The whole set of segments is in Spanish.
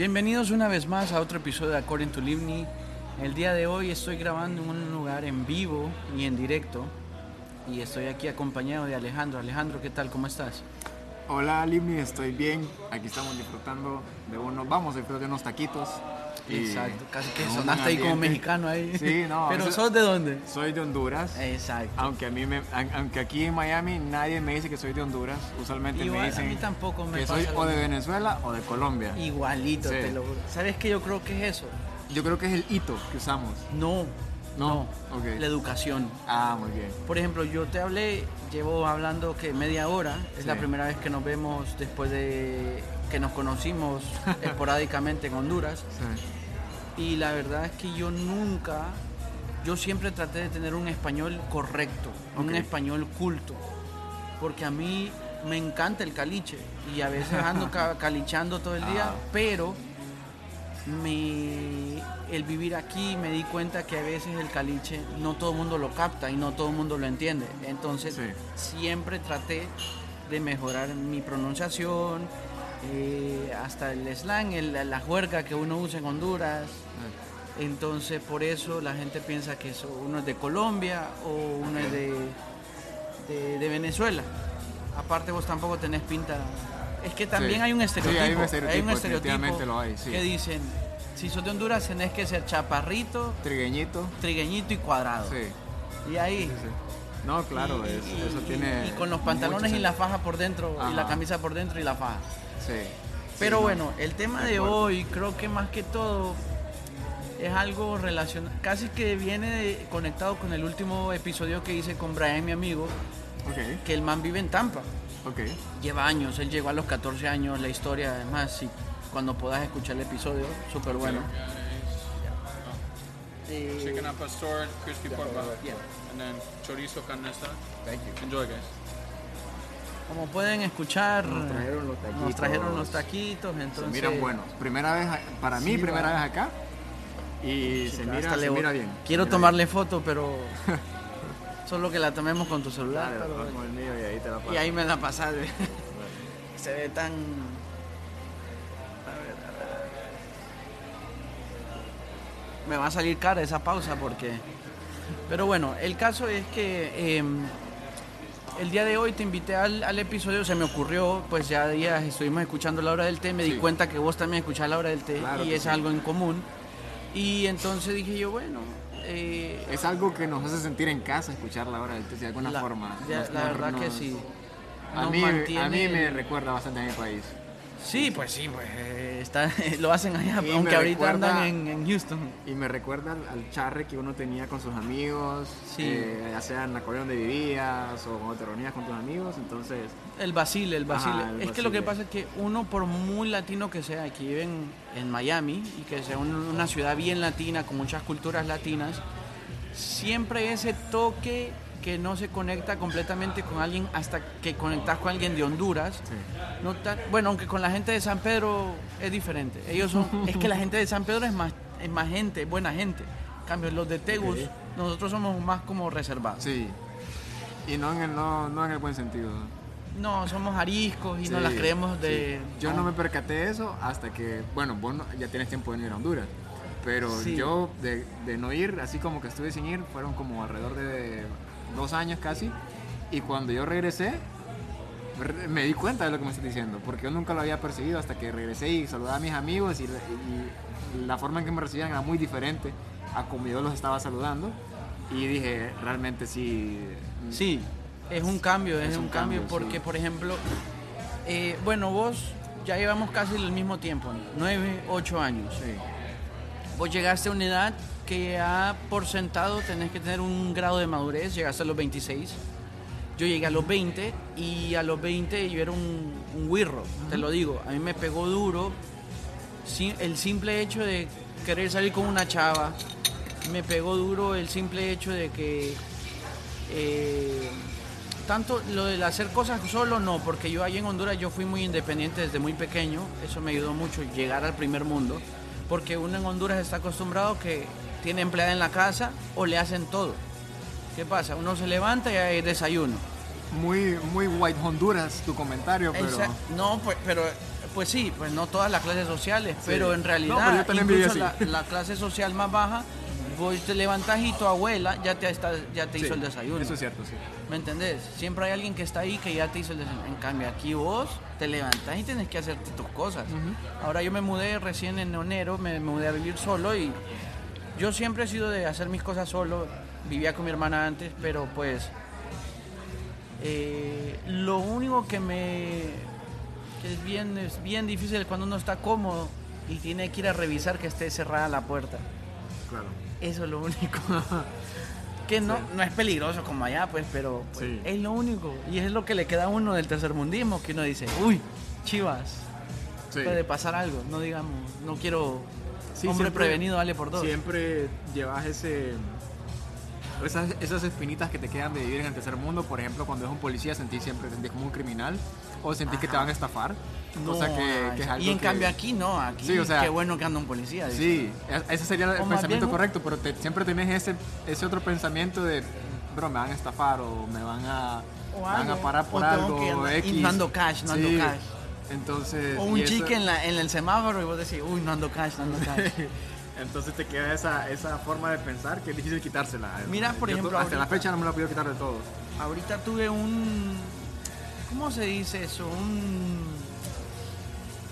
Bienvenidos una vez más a otro episodio de According to Livni. El día de hoy estoy grabando en un lugar en vivo y en directo y estoy aquí acompañado de Alejandro. Alejandro, ¿qué tal? ¿Cómo estás? Hola Livni, estoy bien. Aquí estamos disfrutando de unos, vamos de unos taquitos. Y Exacto, casi que sonaste ahí como mexicano ahí. Sí, no. Pero eso- ¿sos de dónde? Soy de Honduras. Exacto. Aunque a mí me, aunque aquí en Miami nadie me dice que soy de Honduras, usualmente Igual, me a dicen mí tampoco me que pasa soy o de. Venezuela o de Colombia. Igualito, Sí. te lo juro. ¿Sabes qué yo creo que es eso? Yo creo que es el hito que usamos. No, no. No, ok. La educación. Ah, muy bien. Por ejemplo, yo te hablé, llevo hablando que media hora, es Sí. la primera vez que nos vemos después de que nos conocimos esporádicamente en Honduras. Sí. Y la verdad es que yo nunca, yo siempre traté de tener un español correcto, un español culto, porque a mí me encanta el caliche y a veces ando ca- calichando todo el día, Ah. pero me, el vivir aquí me di cuenta que a veces el caliche no todo el mundo lo capta y no todo el mundo lo entiende. Entonces Sí. siempre traté de mejorar mi pronunciación, eh, hasta el slang, el- la juerga que uno usa en Honduras. Entonces por eso la gente piensa que eso- uno es de Colombia o uno es de, de- de Venezuela. Aparte vos tampoco tenés pinta. Es que también Sí. hay un Sí, estereotipo. hay un estereotipo, lo hay, sí. que dicen, si sos de Honduras tenés que ser chaparrito, Trigueñito. trigueñito y cuadrado. Sí. Y ahí... sí, sí. No, claro, y- es- y- eso y- tiene. y con los pantalones y la faja por dentro y la camisa por dentro y la faja. Sí. Pero Sí, no. bueno, el tema De hoy creo que más que todo es algo relacionado, casi que viene de- conectado con el último episodio que hice con Brian, mi amigo, Ok, que el man vive en Tampa. ok. Lleva años, él llegó a los 14 años, la historia además, si cuando puedas escuchar el episodio, súper bueno. Eh, Chicken al pastor, crispy pork yeah. and then chorizo carne asada. Enjoy, guys. Como pueden escuchar, Nos trajeron los taquitos. nos trajeron los taquitos, Se entonces... miran buenos. Primera vez, para mí, primera vez acá. Y se Hasta mira, le- se mira bien. Quiero mira tomarle foto, pero solo que la tomemos con tu celular. Dale, pero- lo pongo el mío y ahí te la paso. Y ahí me la pasaste. Se ve tan. A ver, a ver, a ver. Me va a salir cara esa pausa porque. Pero bueno, el caso es que eh, el día de hoy te invité al, al episodio, se me ocurrió, pues ya días estuvimos escuchando la hora del té, me di cuenta que vos también escuchás la hora del té Claro y es sí. algo en común. Y entonces dije yo, bueno, eh, Es algo que nos hace sentir en casa escuchar la hora del té de alguna la, forma. ya- Nos- la nos- verdad que sí. A mí, a mí me recuerda bastante a mi país. Sí, pues sí, pues eh, está, lo hacen allá, Y aunque ahorita recuerda- andan en, en Houston. Y me recuerda al, al charre que uno tenía con sus amigos, Sí. eh, ya sea en la colonia donde vivías o cuando te reunías con tus amigos. Entonces, El Basile, el Basile. Ajá, el es que lo que pasa es que uno, por muy latino que sea, que vive en, en Miami y que sea un- una ciudad bien latina, con muchas culturas latinas, siempre ese toque que no se conecta completamente con alguien hasta que conectas con alguien de Honduras. sí. No tan- bueno, aunque con la gente de San Pedro es diferente. Ellos son, es que la gente de San Pedro es más, es más gente, buena gente. En cambio, los de Tegus, nosotros somos más como reservados. Sí. Y no en el, no, no en el buen sentido. No, somos ariscos y no las creemos de... sí. Yo no me percaté de eso hasta que, bueno, vos no- ya tienes tiempo de ir a Honduras. Pero Sí. yo de, de no ir, así como que estuve sin ir, fueron como alrededor de dos años casi. Y cuando yo regresé, re- me di cuenta de lo que me estás diciendo, porque yo nunca lo había percibido hasta que regresé y saludaba a mis amigos y, y la forma en que me recibían era muy diferente a como yo los estaba saludando. Y dije, realmente sí. Sí, es un cambio, es, Es un, un cambio, cambio, porque, sí. por ejemplo, eh, bueno, vos ya llevamos casi el mismo tiempo, nueve, ocho años. Sí. Vos llegaste a una edad que ya por sentado tenés que tener un grado de madurez, llegaste a los 26. Yo llegué a los 20 y a los 20 yo era un, un wirro, te lo digo. A mí me pegó duro el simple hecho de querer salir con una chava. Me pegó duro el simple hecho de que eh, tanto lo de hacer cosas solo no, porque yo ahí en Honduras yo fui muy independiente desde muy pequeño, eso me ayudó mucho llegar al primer mundo, porque uno en Honduras está acostumbrado que tiene empleada en la casa o le hacen todo. ¿Qué pasa? Uno se levanta y hay desayuno. Muy, muy White Honduras tu comentario, pero. No, pues, pero Pues sí, pues no todas las clases sociales, Sí. pero en No, realidad pero incluso la, clase social más baja, vos te levantás y tu abuela ya te, está, ya te Sí, hizo el desayuno. Eso es cierto, sí. ¿Me entendés? Siempre hay alguien que está ahí que ya te hizo el desayuno. En cambio, aquí vos te levantás y tienes que hacer tus cosas. Ahora yo me mudé recién en enero, me mudé a vivir solo y yo siempre he sido de hacer mis cosas solo. Vivía con mi hermana antes, pero pues eh, lo único que me que es bien es bien difícil cuando uno está cómodo y tiene que ir a revisar que esté cerrada la puerta. Claro. Eso es lo único. que no, no es peligroso como allá, pues, pero pues, Sí. es lo único. Y es lo que le queda a uno del tercermundismo, que uno dice, uy, chivas, Sí. puede pasar algo. No digamos, no quiero Sí, hombre siempre- prevenido, vale por dos. Siempre llevas ese. Esas, esas espinitas que te quedan de vivir en el tercer mundo, por ejemplo, cuando es un policía sentís siempre sentís como un criminal o sentís que te van a estafar. No, cosa que, ay, que es algo y en que- cambio aquí no, aquí Sí, o sea, qué bueno que anda un policía. dice. Sí, ese sería el O pensamiento bien- correcto, pero te- siempre tenés ese, ese otro pensamiento de, bro, me van a estafar o me van a, O me van a parar por o algo. que y no ando cash, no ando Sí, cash. Entonces, O un chique en, la, en el semáforo y vos decís, uy, no ando cash, no ando cash. Entonces te queda esa, esa forma de pensar que es difícil quitársela. Mira, por Yo ejemplo, Hasta la fecha no me la puedo quitar de todo. Ahorita tuve un. ¿Cómo se dice eso? Un.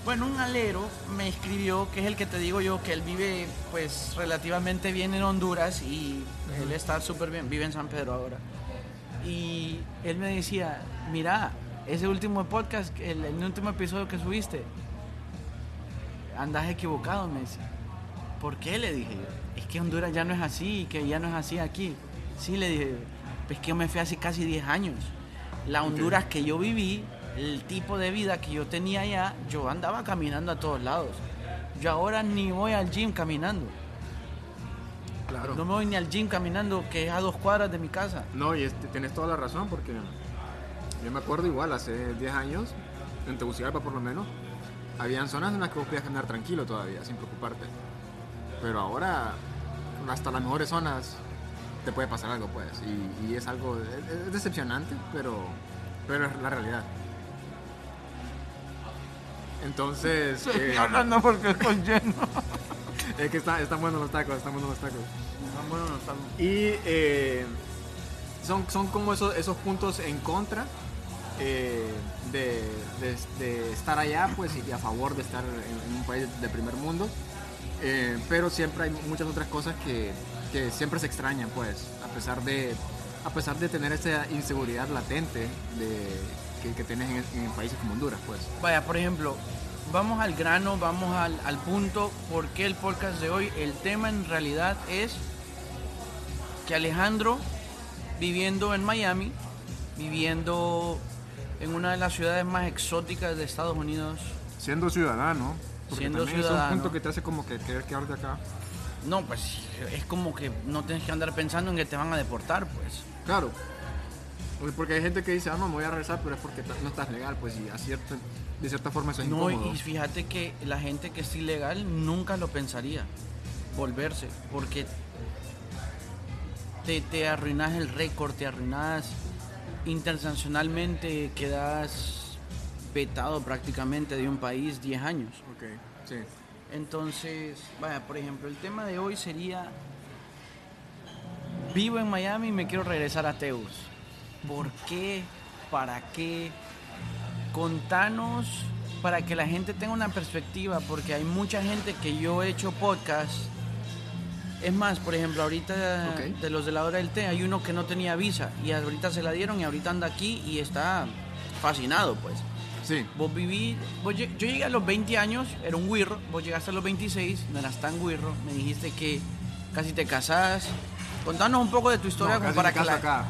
Bueno, un alero me escribió, que es el que te digo yo, que él vive pues relativamente bien en Honduras y él está súper bien, vive en San Pedro ahora. Y él me decía, mira, ese último podcast, el, el último episodio que subiste, andas equivocado, me decía. ¿Por qué? Le dije yo. Es que Honduras ya no es así, que ya no es así aquí. Sí, le dije yo. Pues que yo me fui hace casi 10 años. La Honduras que yo viví, el tipo de vida que yo tenía allá, yo andaba caminando a todos lados. Yo ahora ni voy al gym caminando. Claro. No me voy ni al gym caminando, que es a dos cuadras de mi casa. No, y este, tienes toda la razón porque yo me acuerdo igual, hace 10 años, en Tegucigalpa por lo menos, habían zonas en las que vos podías caminar tranquilo todavía, sin preocuparte. Pero ahora, hasta las mejores zonas, te puede pasar algo, pues. Y, y es algo, es, es decepcionante, pero, pero es la realidad. Entonces, eh, porque estoy lleno. es que está- están buenos los tacos, están buenos los tacos. Bueno, no estamos- Y eh, son, son como esos, esos puntos en contra eh, de, estar allá, pues, y a favor de estar en, un país de primer mundo. Eh, pero siempre hay muchas otras cosas que, siempre se extrañan, pues, a pesar de, a pesar de tener esa inseguridad latente que, tienes en, países como Honduras, pues. Vaya, por ejemplo, vamos al grano, vamos al, punto. ¿Por qué el podcast de hoy? El tema en realidad es que Alejandro, viviendo en Miami, viviendo en una de las ciudades más exóticas de Estados Unidos, Siendo ciudadano, porque Siendo también es ciudadano. un punto que te hace como que querer quedarte acá. no, pues es como que no tienes que andar pensando en que te van a deportar, pues. Claro. Porque- hay gente que dice, ah, no, me voy a regresar, pero es porque no estás legal, pues, y a cierta- de cierta forma eso es No, incómodo. y fíjate que la gente que es ilegal nunca lo pensaría volverse, porque te, te arruinas el récord, te arruinas internacionalmente, quedas vetado prácticamente de un país 10 años. Ok, sí. Entonces, vaya, por ejemplo, el tema de hoy sería, vivo en Miami y me quiero regresar a Teus. ¿Por qué? ¿Para qué? Contanos para que la gente tenga una perspectiva, porque hay mucha gente que yo he hecho podcast. Es más, por ejemplo, ahorita de los de la hora del té, hay uno que no tenía visa y ahorita se la dieron y ahorita anda aquí y está fascinado, pues. Sí, Vos viví, vos yo llegué a los 20 años, era un guirro, vos llegaste a los 26, no eras tan guirro, me dijiste que casi te casás. Contanos un poco de tu historia no, como para me que la- acá.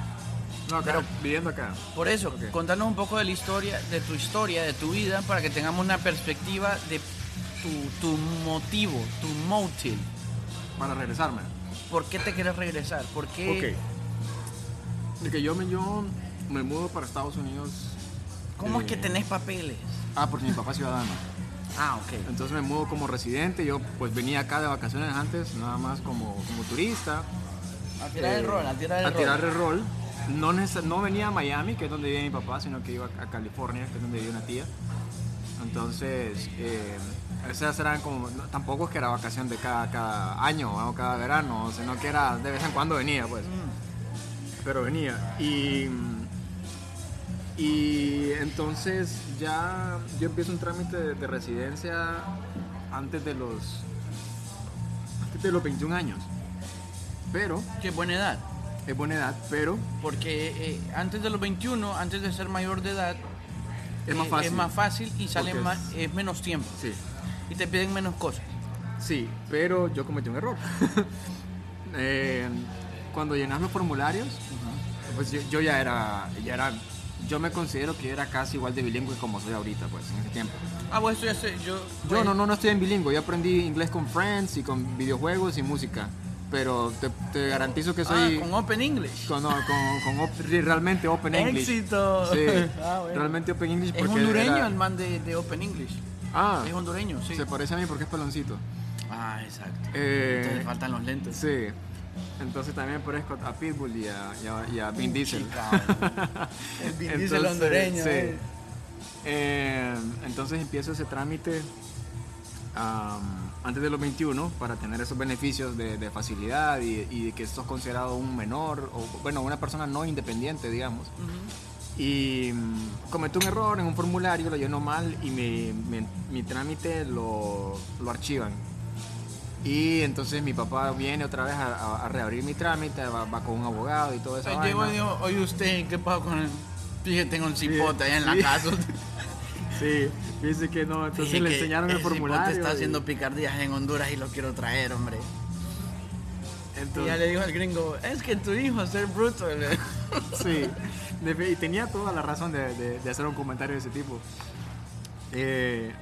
No, acá, Pero- viviendo acá. Por eso, Ok. contanos un poco de la historia, de tu historia, de tu vida, para que tengamos una perspectiva de tu, tu motivo, tu motive. Para regresarme. ¿Por qué te quieres regresar? ¿Por qué? Ok. De que yo me, yo me mudo para Estados Unidos. ¿Cómo es que eh, tenés papeles? Ah, porque mi papá es ciudadano. Ah, ok. Entonces me mudo como residente. Yo pues venía acá de vacaciones antes, nada más como, como turista. A tirar el Eh, rol, a tirar el a rol. tirar el rol. No, no venía a Miami, que es donde vive mi papá, sino que iba a California, que es donde vive una tía. Entonces, eh, esas eran como, no, tampoco es que era vacación de cada, cada año o cada verano, sino que era de vez en cuando venía, pues. Pero venía. Y, y entonces ya yo empiezo un trámite de, de residencia antes de los antes de los 21 años. Pero, Qué buena edad. es buena edad, pero Porque eh, antes de los 21, antes de ser mayor de edad, es más eh, fácil. es más fácil y sale más, es menos tiempo. Sí, Y te piden menos cosas. sí, pero yo cometí un error. Eh, cuando llenas los formularios, pues yo, yo ya era, ya era, yo me considero que era casi igual de bilingüe como soy ahorita, pues, en ese tiempo. Ah, bueno, esto ya sé. Yo, Yo no, no, no estoy en bilingüe, yo aprendí inglés con Friends y con videojuegos y música, pero te, te garantizo que soy... Ah, con Open English. con, no, con, con op- realmente Open English. ¡Éxito! Sí, Ah, bueno. realmente Open English Es porque hondureño era- el man de, de Open English. Ah, Es hondureño, sí. se parece a mí porque es peloncito. Ah, exacto. Eh, Entonces le faltan los lentes. Sí. Entonces también parezco a Pitbull y a, y a- y a Vin Diesel. El Vin Diesel Entonces, hondureño. sí. eh. Eh, entonces empiezo ese trámite antes de los 21 para tener esos beneficios de, de facilidad y, y de que sos considerado un menor o bueno una persona no independiente digamos. Y mm, cometí un error en un formulario lo llenó mal y mi, mi- mi trámite lo, lo archivan y entonces mi papá viene otra vez a, a- a reabrir mi trámite va, va con un abogado y todo eso llegó y dijo, oye usted, ¿qué pasa con el... Fíjate, tengo un cipote allá en la sí. casa. sí dice que no entonces le enseñaron el formulario está y- haciendo picardías en Honduras y lo quiero traer, hombre. Y entonces- ya le dijo al gringo, es que tu hijo es ser bruto. Sí, y tenía toda la razón de, de- de hacer un comentario de ese tipo. Eh,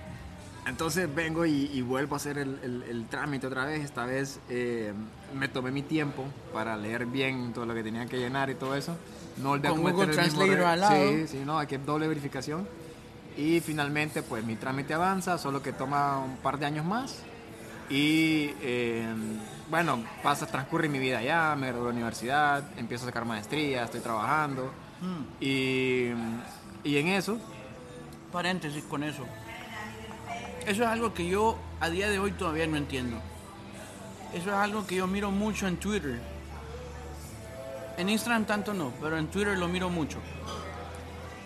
entonces vengo y, y vuelvo a hacer el, el- el trámite otra vez. Esta vez eh, me tomé mi tiempo para leer bien todo lo que tenía que llenar y todo eso. No volví a cometer el mismo al lado. Sí, sí, no, hay que doble verificación. Y finalmente, pues mi trámite avanza, solo que toma un par de años más. Y eh, bueno, pasa, transcurre mi vida allá, me gradué de la universidad, empiezo a sacar maestría, estoy trabajando. Mm, Y, y en eso, Paréntesis con eso. Eso es algo que yo a día de hoy todavía no entiendo. Eso es algo que yo miro mucho en Twitter. En Instagram tanto no, pero en Twitter lo miro mucho.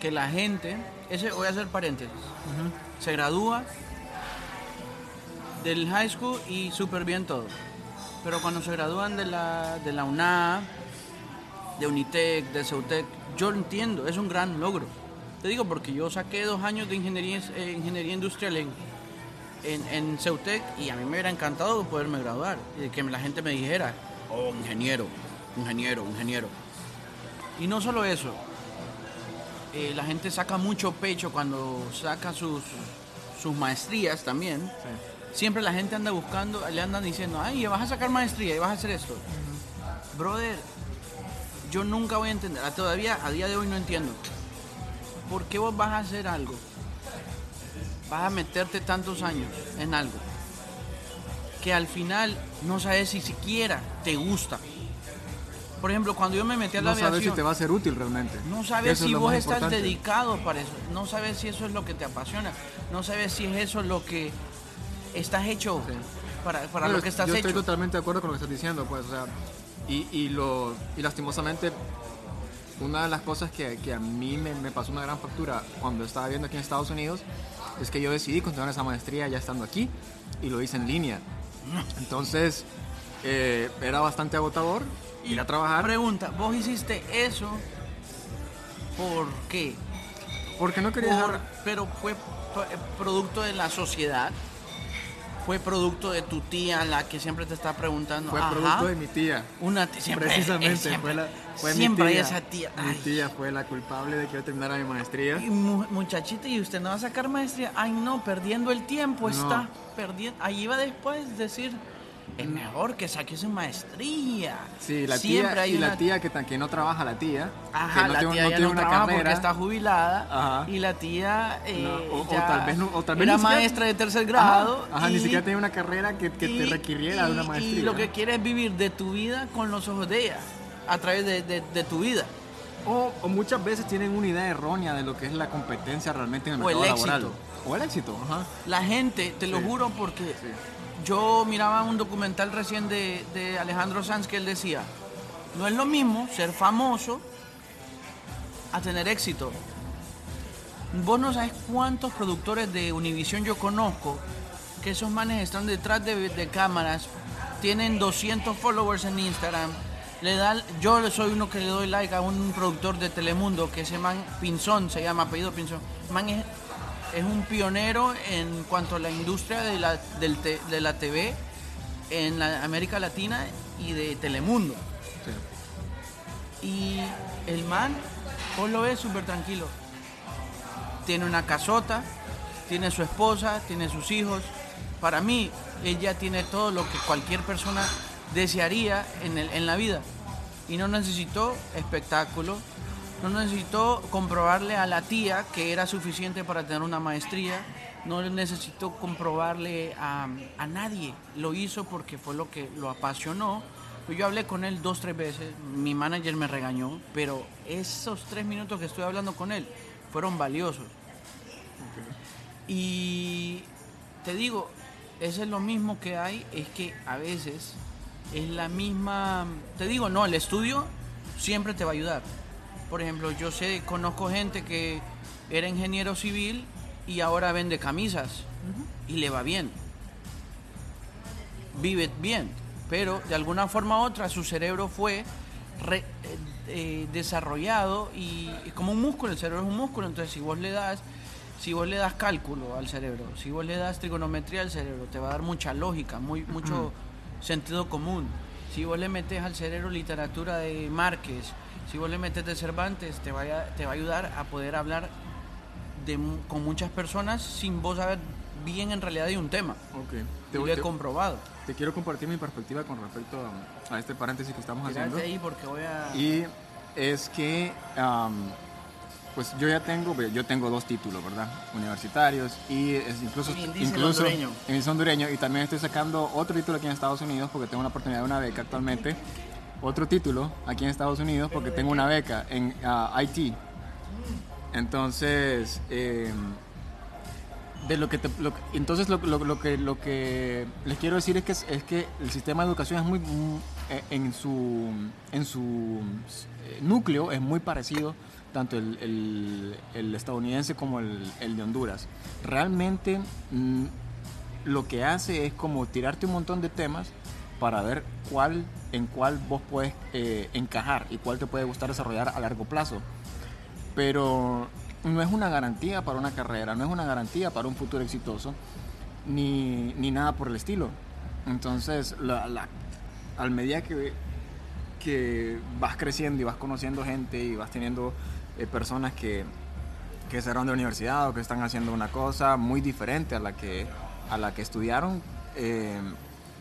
Que la gente, ese voy a hacer paréntesis, se gradúa del high school y súper bien todo. Pero cuando se gradúan de la, de la UNA, de Unitec, de Ceutec, yo lo entiendo, es un gran logro. Te digo porque yo saqué dos años de ingeniería, eh, ingeniería industrial en, en, en Ceutec y a mí me hubiera encantado poderme graduar y que la gente me dijera, oh, ingeniero, ingeniero, ingeniero. Y no solo eso, eh, la gente saca mucho pecho cuando saca sus, sus maestrías también. Siempre la gente anda buscando, le andan diciendo, ay, vas a sacar maestría y vas a hacer esto. Brother, yo nunca voy a entender, todavía a día de hoy no entiendo. ¿Por qué vos vas a hacer algo? Vas a meterte tantos años en algo que al final no sabes si siquiera te gusta. Por ejemplo, cuando yo me metí a la no sabes si te va a ser útil realmente. no sabes es si vos estás importante. dedicado para eso. No sabes si eso es lo que te apasiona. No sabes si es eso lo que estás hecho Sí. para, para No, lo que estás yo hecho. estoy totalmente de acuerdo con lo que estás diciendo, pues, o sea, y, y lo, y lastimosamente, una de las cosas que, que a mí me, me pasó una gran factura cuando estaba viendo aquí en Estados Unidos es que yo decidí continuar esa maestría ya estando aquí y lo hice en línea. Entonces, eh, era bastante agotador ir a trabajar Pregunta, ¿vos hiciste eso por qué? porque no quería Por- dejar... pero fue pro- producto de la sociedad. Fue producto de tu tía la que siempre te está preguntando. Fue Ajá. producto de mi tía. Una tía, siempre, Precisamente, eh, siempre, fue, la, fue siempre mi tía. esa tía. Mi tía fue la culpable de que yo terminara mi maestría. Y mu- muchachita, ¿y usted no va a sacar maestría? Ay, no, perdiendo el tiempo No. está. Perdiendo. Ahí va después decir, es mejor que saque su maestría. Sí, la Siempre tía hay y una- la tía que, que no trabaja, la tía. Ajá, que no la tiene, tía no ya tiene no una trabaja porque carrera. está jubilada. Ajá. Y la tía eh, No, o- tal vez no- o tal vez era maestra de tercer grado. Ajá, ni y- siquiera tenía una carrera que, que te requiriera de una maestría. Y lo que quiere es vivir de tu vida con los ojos de ella, a través de, de- de tu vida. o, o muchas veces tienen una idea errónea de lo que es la competencia realmente en el O el mercado éxito. laboral. O el éxito, ajá. La gente, te lo juro porque Sí. Yo miraba un documental recién de, Alejandro Sanz que él decía, no es lo mismo ser famoso a tener éxito. Vos no sabes cuántos productores de Univision yo conozco que esos manes están detrás de, cámaras, tienen 200 followers en Instagram. Le da, yo soy uno que le doy like a un productor de Telemundo que ese man Pinzón se llama apellido Pinzón. Man es, es un pionero en cuanto a la industria de la, del te- de la TV en la América Latina y de Telemundo. Sí. Y el man, vos lo ves súper tranquilo. Tiene una casota, tiene su esposa, tiene sus hijos. Para mí, ella tiene todo lo que cualquier persona desearía en, el- en la vida. Y no necesitó espectáculo, no necesitó comprobarle a la tía que era suficiente para tener una maestría, no necesitó comprobarle a, a nadie. Lo hizo porque fue lo que lo apasionó. Yo hablé con él dos, tres veces, mi manager me regañó, pero esos tres minutos que estuve hablando con él fueron valiosos. Y te digo, eso es lo mismo que hay, es que a veces es la misma, te digo, no, el estudio siempre te va a ayudar. Por ejemplo, yo sé, conozco gente que era ingeniero civil y ahora vende camisas y le va bien. Vive bien, pero de alguna forma u otra su cerebro fue re- eh, eh, desarrollado y, y como un músculo, el cerebro es un músculo, entonces si vos le das si vos le das cálculo al cerebro, si vos le das trigonometría al cerebro, te va a dar mucha lógica, muy, mucho sentido común. Si vos le metes al cerebro literatura de Márquez, si vos le metes de Cervantes, te va a, te va a ayudar a poder hablar de, con muchas personas sin vos saber bien en realidad de un tema. Ok. Y Te, lo he te- comprobado. te quiero compartir mi perspectiva con respecto a, a este paréntesis que estamos haciendo. Ahí porque voy a... Y es que, pues yo ya tengo, yo tengo dos títulos, ¿verdad? Universitarios y es incluso, el incluso hondureño. y hondureño y también estoy sacando otro título aquí en Estados Unidos porque tengo una oportunidad de una beca actualmente. Otro título aquí en Estados Unidos porque tengo una beca en ah, IT. Entonces, em, de lo que te- lo entonces lo, lo- lo que lo que les quiero decir es que es, que el sistema de educación es muy eh, en su en su eh, núcleo es muy parecido tanto el, estadounidense como el, de Honduras realmente mm, lo que hace es como tirarte un montón de temas para ver cuál en cuál vos puedes eh, encajar y cuál te puede gustar desarrollar a largo plazo pero no es una garantía para una carrera, no es una garantía para un futuro exitoso, ni, ni nada por el estilo. Entonces, al medida que, que vas creciendo y vas conociendo gente y vas teniendo eh, personas que, que salieron de universidad o que están haciendo una cosa muy diferente a la que, a la que estudiaron, eh,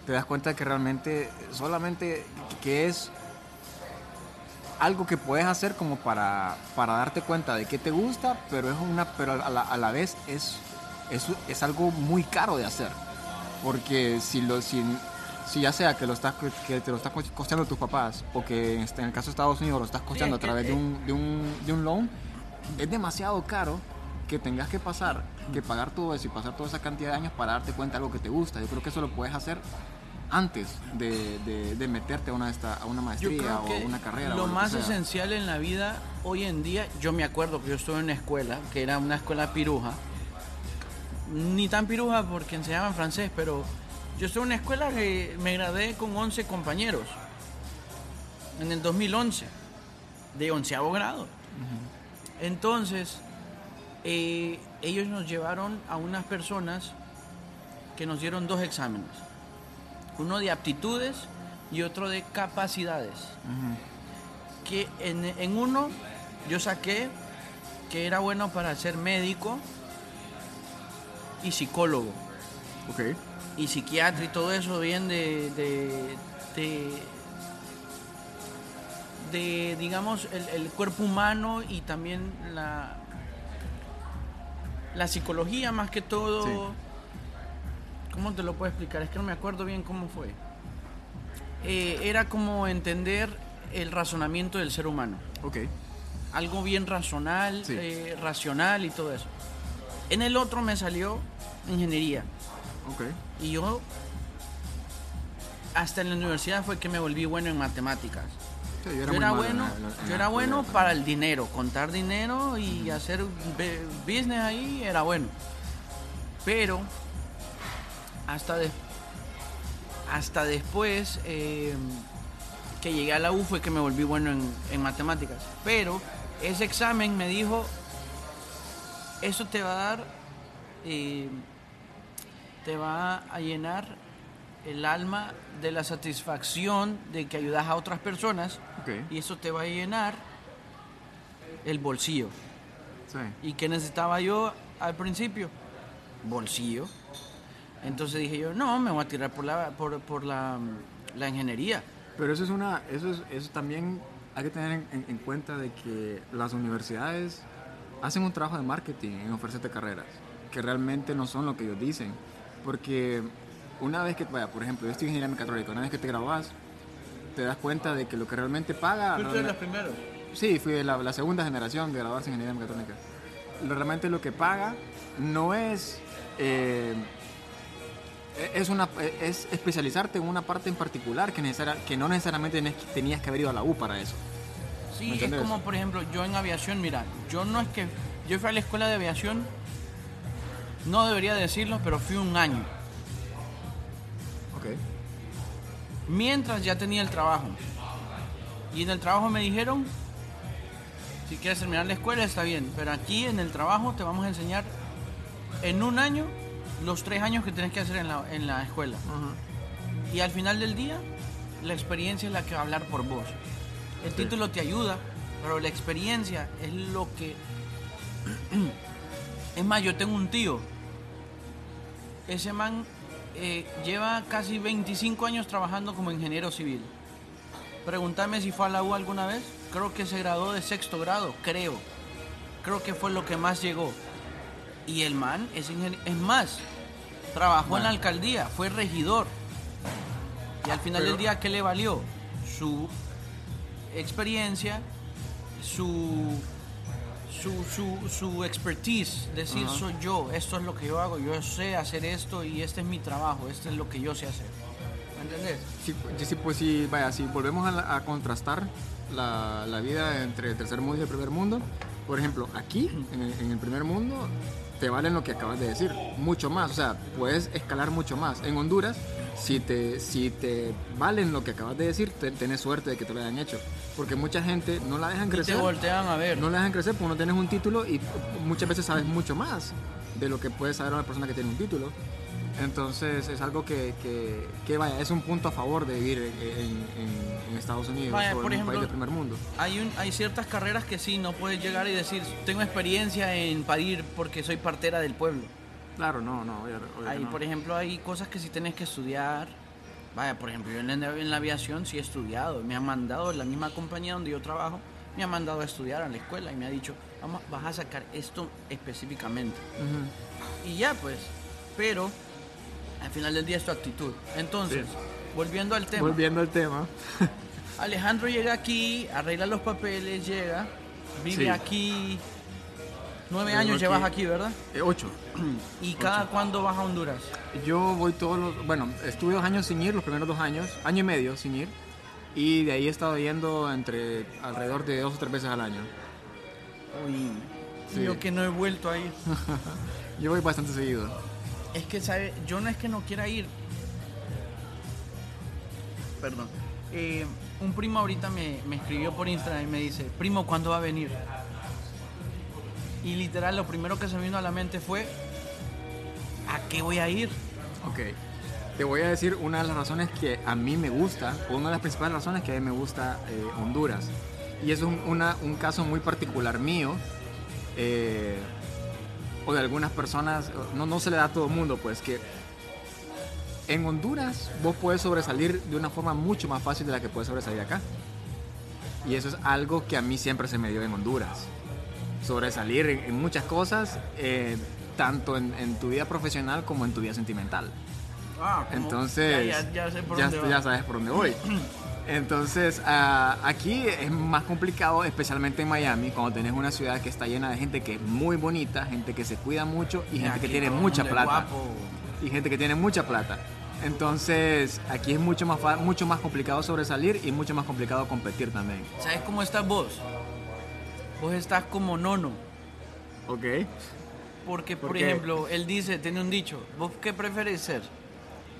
te das cuenta que realmente solamente que es algo que puedes hacer como para, para darte cuenta de qué te gusta, pero es una pero a la, a la vez es, es, es algo muy caro de hacer. Porque si, lo, si ya sea que, lo estás, que te lo estás costeando tus papás o que este, en el caso de Estados Unidos lo estás costeando a través de un, de, un, de un loan, es demasiado caro que tengas que pasar, que pagar todo eso y pasar toda esa cantidad de años para darte cuenta de algo que te gusta. Yo creo que eso lo puedes hacer antes de, de- de meterte a una, a una maestría o a una carrera. o lo más esencial en la vida hoy en día, yo me acuerdo que yo estuve en una escuela, que era una escuela piruja, ni tan piruja porque enseñaban francés, pero yo en una escuela que me gradué con 11 compañeros en el 2011, de onceavo grado. Entonces, eh, ellos nos llevaron a unas personas que nos dieron dos exámenes, uno de aptitudes y otro de capacidades. Que en, en uno yo saqué que era bueno para ser médico y psicólogo. Y psiquiatra y todo eso bien de de, de, de, digamos el, el cuerpo humano y también la la psicología más que todo Sí. cómo te lo puedo explicar es que no me acuerdo bien cómo fue Eh, era como entender el razonamiento del ser humano Ok. algo bien racional, Sí. eh, racional y todo eso. En el otro me salió ingeniería. Ok. Y yo, hasta en la universidad fue que me volví bueno en matemáticas. Sí, Yo era en bueno, la- en la- en yo la era bueno escuela. para el dinero, contar dinero y hacer business ahí era bueno. Pero hasta de- hasta después eh, que llegué a la U fue que me volví bueno en, en matemáticas. Pero ese examen me dijo, eso te va a dar, eh, te va a llenar el alma de la satisfacción de que ayudas a otras personas y eso te va a llenar el bolsillo. Sí. ¿Y qué necesitaba yo al principio? Bolsillo. Entonces dije yo, no, me voy a tirar por la, por, por la, la ingeniería. Pero eso es una, eso es, eso también hay que tener en, en- en cuenta de que las universidades hacen un trabajo de marketing en ofrecerte carreras que realmente no son lo que ellos dicen, porque una vez que, vaya, por ejemplo, yo estoy en ingeniería mecatrónica, una vez que te grabas, te das cuenta de que lo que realmente paga, realmente- primeros. Sí, fui de la, la segunda generación de graduarse en ingeniería mecatrónica. Lo- Realmente lo que paga no es eh, es una es especializarte en una parte en particular que necesaria- que no necesariamente tenías que haber ido a la U para eso. Sí, ¿Me es como por ejemplo, yo en aviación, mira, yo no es que, yo fui a la escuela de aviación, no debería decirlo, pero fui un año, Ok. mientras ya tenía el trabajo. Y en el trabajo me dijeron, si quieres terminar la escuela está bien, pero aquí en el trabajo te vamos a enseñar en un año los tres años que tienes que hacer en la, en la escuela. Y al final del día, la experiencia es la que va a hablar por vos. El título te ayuda, pero la experiencia es lo que... es más, yo tengo un tío. Ese man eh, lleva casi 25 años trabajando como ingeniero civil. Pregúntame si fue a la U alguna vez. Creo que se graduó de sexto grado, creo. Creo que fue lo que más llegó. Y el man es ingeniero. Es más, trabajó en la alcaldía, fue regidor. Y al final Pero- del día, ¿qué le valió? Su experiencia, su, su, su, su expertise. Decir, Ajá. soy yo, esto es lo que yo hago, yo sé hacer esto y este es mi trabajo, esto es lo que yo sé hacer. ¿Me entendés? Sí, pues, sí, pues sí, vaya, si volvemos a, la- a contrastar la, la vida entre el tercer mundo y el primer mundo, por ejemplo, aquí, en el, en el primer mundo, te valen lo que acabas de decir, mucho más, o sea, puedes escalar mucho más. En Honduras, si te, si te valen lo que acabas de decir, te, tenés suerte de que te lo hayan hecho, porque mucha gente no la dejan Y te crecer. voltean a ver. No la dejan crecer porque no tienes un título y muchas veces sabes mucho más de lo que puede saber una persona que tiene un título. Entonces es algo que, que, que, vaya, es un punto a favor de vivir en, en- en Estados Unidos Vaya, o en un país del primer mundo. Hay, un, hay ciertas carreras que sí, no puedes llegar y decir, tengo experiencia en parir porque soy partera del pueblo. Claro, no, no. que no. por ejemplo, hay cosas que sí tienes que estudiar. Vaya, por ejemplo, yo en la, en la aviación sí he estudiado. Me han mandado, la misma compañía donde yo trabajo, me ha mandado a estudiar a la escuela y me ha dicho, vamos, vas a sacar esto específicamente. Y ya, pues. Pero, al final del día es tu actitud. Entonces, volviendo al tema. Volviendo al tema. Alejandro llega aquí, arregla los papeles, llega, vive Sí. aquí. Nueve años llevas aquí, ¿verdad? Eh, ocho. ¿Y cada cuándo vas a Honduras? Yo voy todos los... Bueno, estuve dos años sin ir, los primeros dos años, año y medio sin ir. Y de ahí he estado yendo entre alrededor de dos o tres veces al año. Uy, Sí. yo que no he vuelto a ir. Yo voy bastante seguido. Es que, ¿sabe? Yo no es que no quiera ir. Perdón. Eh, un primo ahorita me, me escribió por Instagram y me dice, primo, ¿cuándo va a venir? Y literal, lo primero que se me vino a la mente fue, ¿a qué voy a ir? Ok. Te voy a decir una de las razones que a mí me gusta, o una de las principales razones que a mí me gusta eh, Honduras. Y es un, un caso muy particular mío, eh, o de algunas personas, no, no se le da a todo el mundo, pues que en Honduras vos puedes sobresalir de una forma mucho más fácil de la que puedes sobresalir acá. Y eso es algo que a mí siempre se me dio en Honduras. Sobresalir en, en muchas cosas, eh, tanto en, en tu vida profesional como en tu vida sentimental. Ah, Entonces, Ya, ya- ya sé por ya, dónde va. ya sabes por dónde voy. Entonces, ah, aquí es más complicado, especialmente en Miami, cuando tenés una ciudad que está llena de gente que es muy bonita, gente que se cuida mucho y gente que tiene mucha plata. guapo. Y gente que tiene mucha plata. Entonces, aquí es mucho más, fa- mucho más complicado sobresalir y mucho más complicado competir también. ¿Sabes cómo estás vos? Vos estás como nono. Ok. Porque, por, ejemplo, él dice, tiene un dicho, ¿vos qué prefieres ser?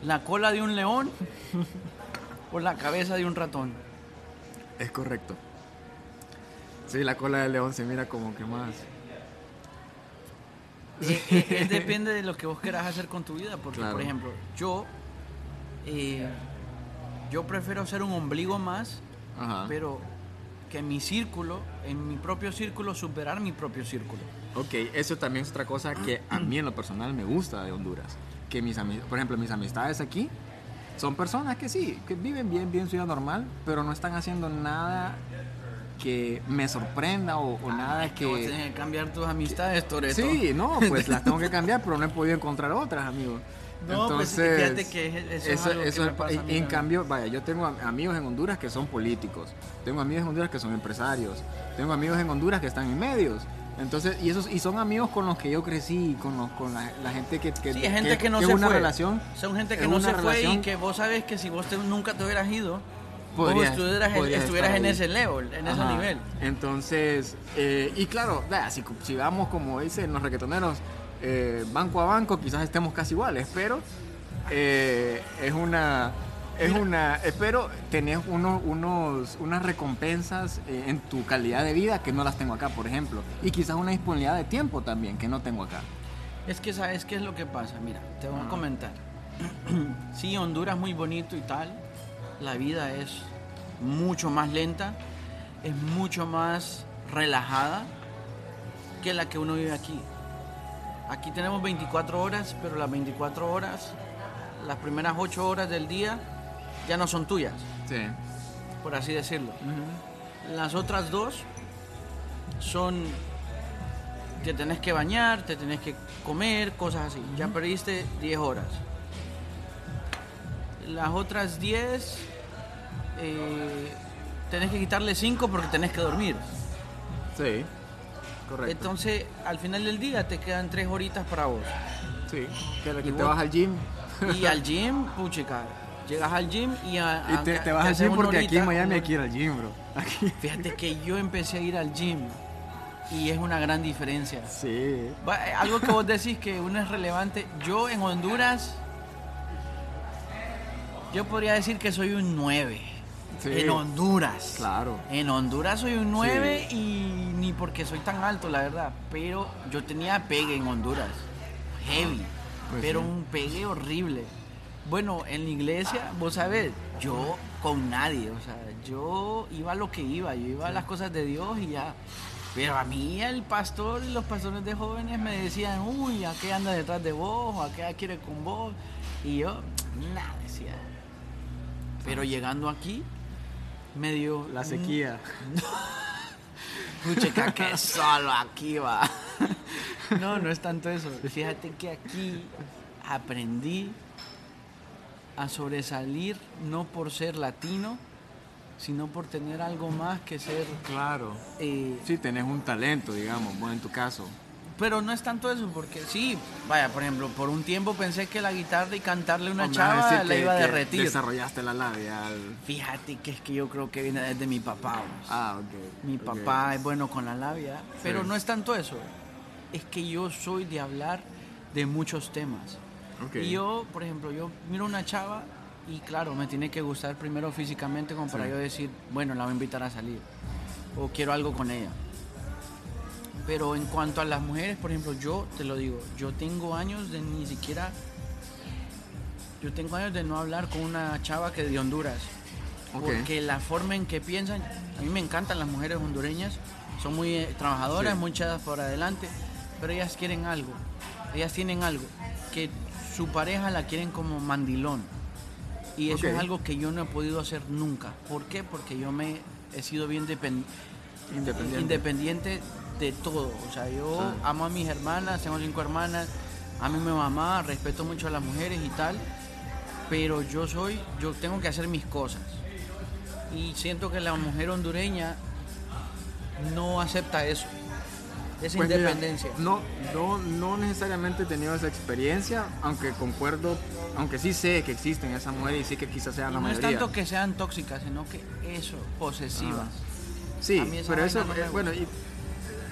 ¿La cola de un león o la cabeza de un ratón? Es correcto. Sí, la cola del león se mira como que más. Eh, eh, eh, depende de lo que vos querás hacer con tu vida. Porque, Claro. por ejemplo, yo, yo prefiero ser un ombligo más, Ajá. pero que mi círculo, en mi propio círculo, superar mi propio círculo. Ok, eso también es otra cosa que a mí en lo personal me gusta de Honduras. Que mis por ejemplo, mis amistades aquí son personas que sí, que viven bien, bien su vida normal, pero no están haciendo nada que me sorprenda o, o nada Es que vos que... cambiar tus amistades, Toreto. Sí, no, pues las tengo que cambiar, pero no he podido encontrar otras, amigo. No, pues, Entonces, fíjate que eso es algo que eso me es- pasa a mí en cambio, vaya, yo tengo am- amigos en Honduras que son políticos, tengo amigos en Honduras que son empresarios, tengo amigos en Honduras que están en medios. Entonces, y esos y son amigos con los que yo crecí, con los, con la, la gente que, que, Sí, es gente que, no es se una fue. relación. Son gente que no se fue y relación- que vos sabes que si vos te- nunca te hubieras ido, Podrías- vos estuvieras, en- estuvieras en ese level, en ese Ajá. nivel. Entonces, eh, y claro, si, si vamos como dicen los reggaetoneros, eh, banco a banco, quizás estemos casi iguales, pero eh, es una... Es una, espero tener unos, unos, unas recompensas eh, en tu calidad de vida que no las tengo acá, por ejemplo. Y quizás una disponibilidad de tiempo también que no tengo acá. Es que sabes qué es lo que pasa, mira, te voy a comentar. sí, Honduras es muy bonito y tal, la vida es mucho más lenta, es mucho más relajada que la que uno vive aquí. Aquí tenemos 24 horas, pero las 24 horas, las primeras 8 horas del día ya no son tuyas, Sí. por así decirlo. Las otras dos son te tenés que bañar, te tenés que comer, cosas así. Ya perdiste 10 horas. Las otras 10 eh, tenés que quitarle 5 porque tenés que dormir. Sí. Correcto. Entonces, al final del día te quedan 3 horitas para vos. sí. Que, que te vos- vas al gym. Y al gym, puchica, llegas al gym y, a- Y te, te vas al gym porque aquí en Miami hay que ir al gym, bro. Aquí. Fíjate que yo empecé a ir al gym y es una gran diferencia. Sí. Va, eh, Algo que vos decís que uno es relevante. Yo en Honduras, yo podría decir que soy un 9. Sí. En Honduras. Claro. En Honduras soy un 9 y ni porque soy tan alto, la verdad. Pero yo tenía pegue en Honduras. Heavy. Pues pero sí. un pegue horrible. Bueno, en la iglesia, vos sabés, yo con nadie. O sea, yo iba a lo que iba. Yo iba a las cosas de Dios y ya. Pero a mí el pastor y los pastores de jóvenes me decían, uy, ¿a qué anda detrás de vos? ¿O a qué quiere con vos? Y yo, nada, decía. Pero llegando aquí, me dio La un- sequía. Puchica, que solo aquí va. No, no es tanto eso. Fíjate que aquí aprendí a sobresalir no por ser latino, sino por tener algo más que ser... Claro. eh, Sí, tenés un talento, digamos, bueno, en tu caso. Pero no es tanto eso, porque sí, vaya, por ejemplo, por un tiempo pensé que la guitarra y cantarle una a chava que- iba a derretir. Desarrollaste la labial. Fíjate que es que yo creo que viene desde mi papá. vos. Ah, ok. Mi papá es bueno con la labia, pero Sí. no es tanto eso. Es que yo soy de hablar de muchos temas. Y yo, por ejemplo, yo miro una chava y claro, me tiene que gustar primero físicamente como para Sí. yo decir, bueno, la voy a invitar a salir. O quiero algo con ella. Pero en cuanto a las mujeres, por ejemplo, yo te lo digo, yo tengo años de ni siquiera... Yo tengo años de no hablar con una chava que de Honduras. Porque la forma en que piensan, a mí me encantan las mujeres hondureñas, son muy eh, trabajadoras, Sí. muy echadas por adelante, pero ellas quieren algo, ellas tienen algo, que su pareja la quieren como mandilón. Y eso es algo que yo no he podido hacer nunca. ¿Por qué? Porque yo me he sido bien depen- Independiente. independiente de todo. O sea, yo Sí. amo a mis hermanas, tengo cinco hermanas, amo a mi mamá, respeto mucho a las mujeres y tal, pero yo soy, yo tengo que hacer mis cosas. Y siento que la mujer hondureña no acepta eso. Esa Pues mira, independencia. no, no, no necesariamente he tenido esa experiencia, aunque concuerdo, aunque sí sé que existen esas mujeres y sí que quizás sean Y la no es mayoría. tanto que sean tóxicas, sino que eso, posesivas. Sí, A mí esa pero eso, no bueno, y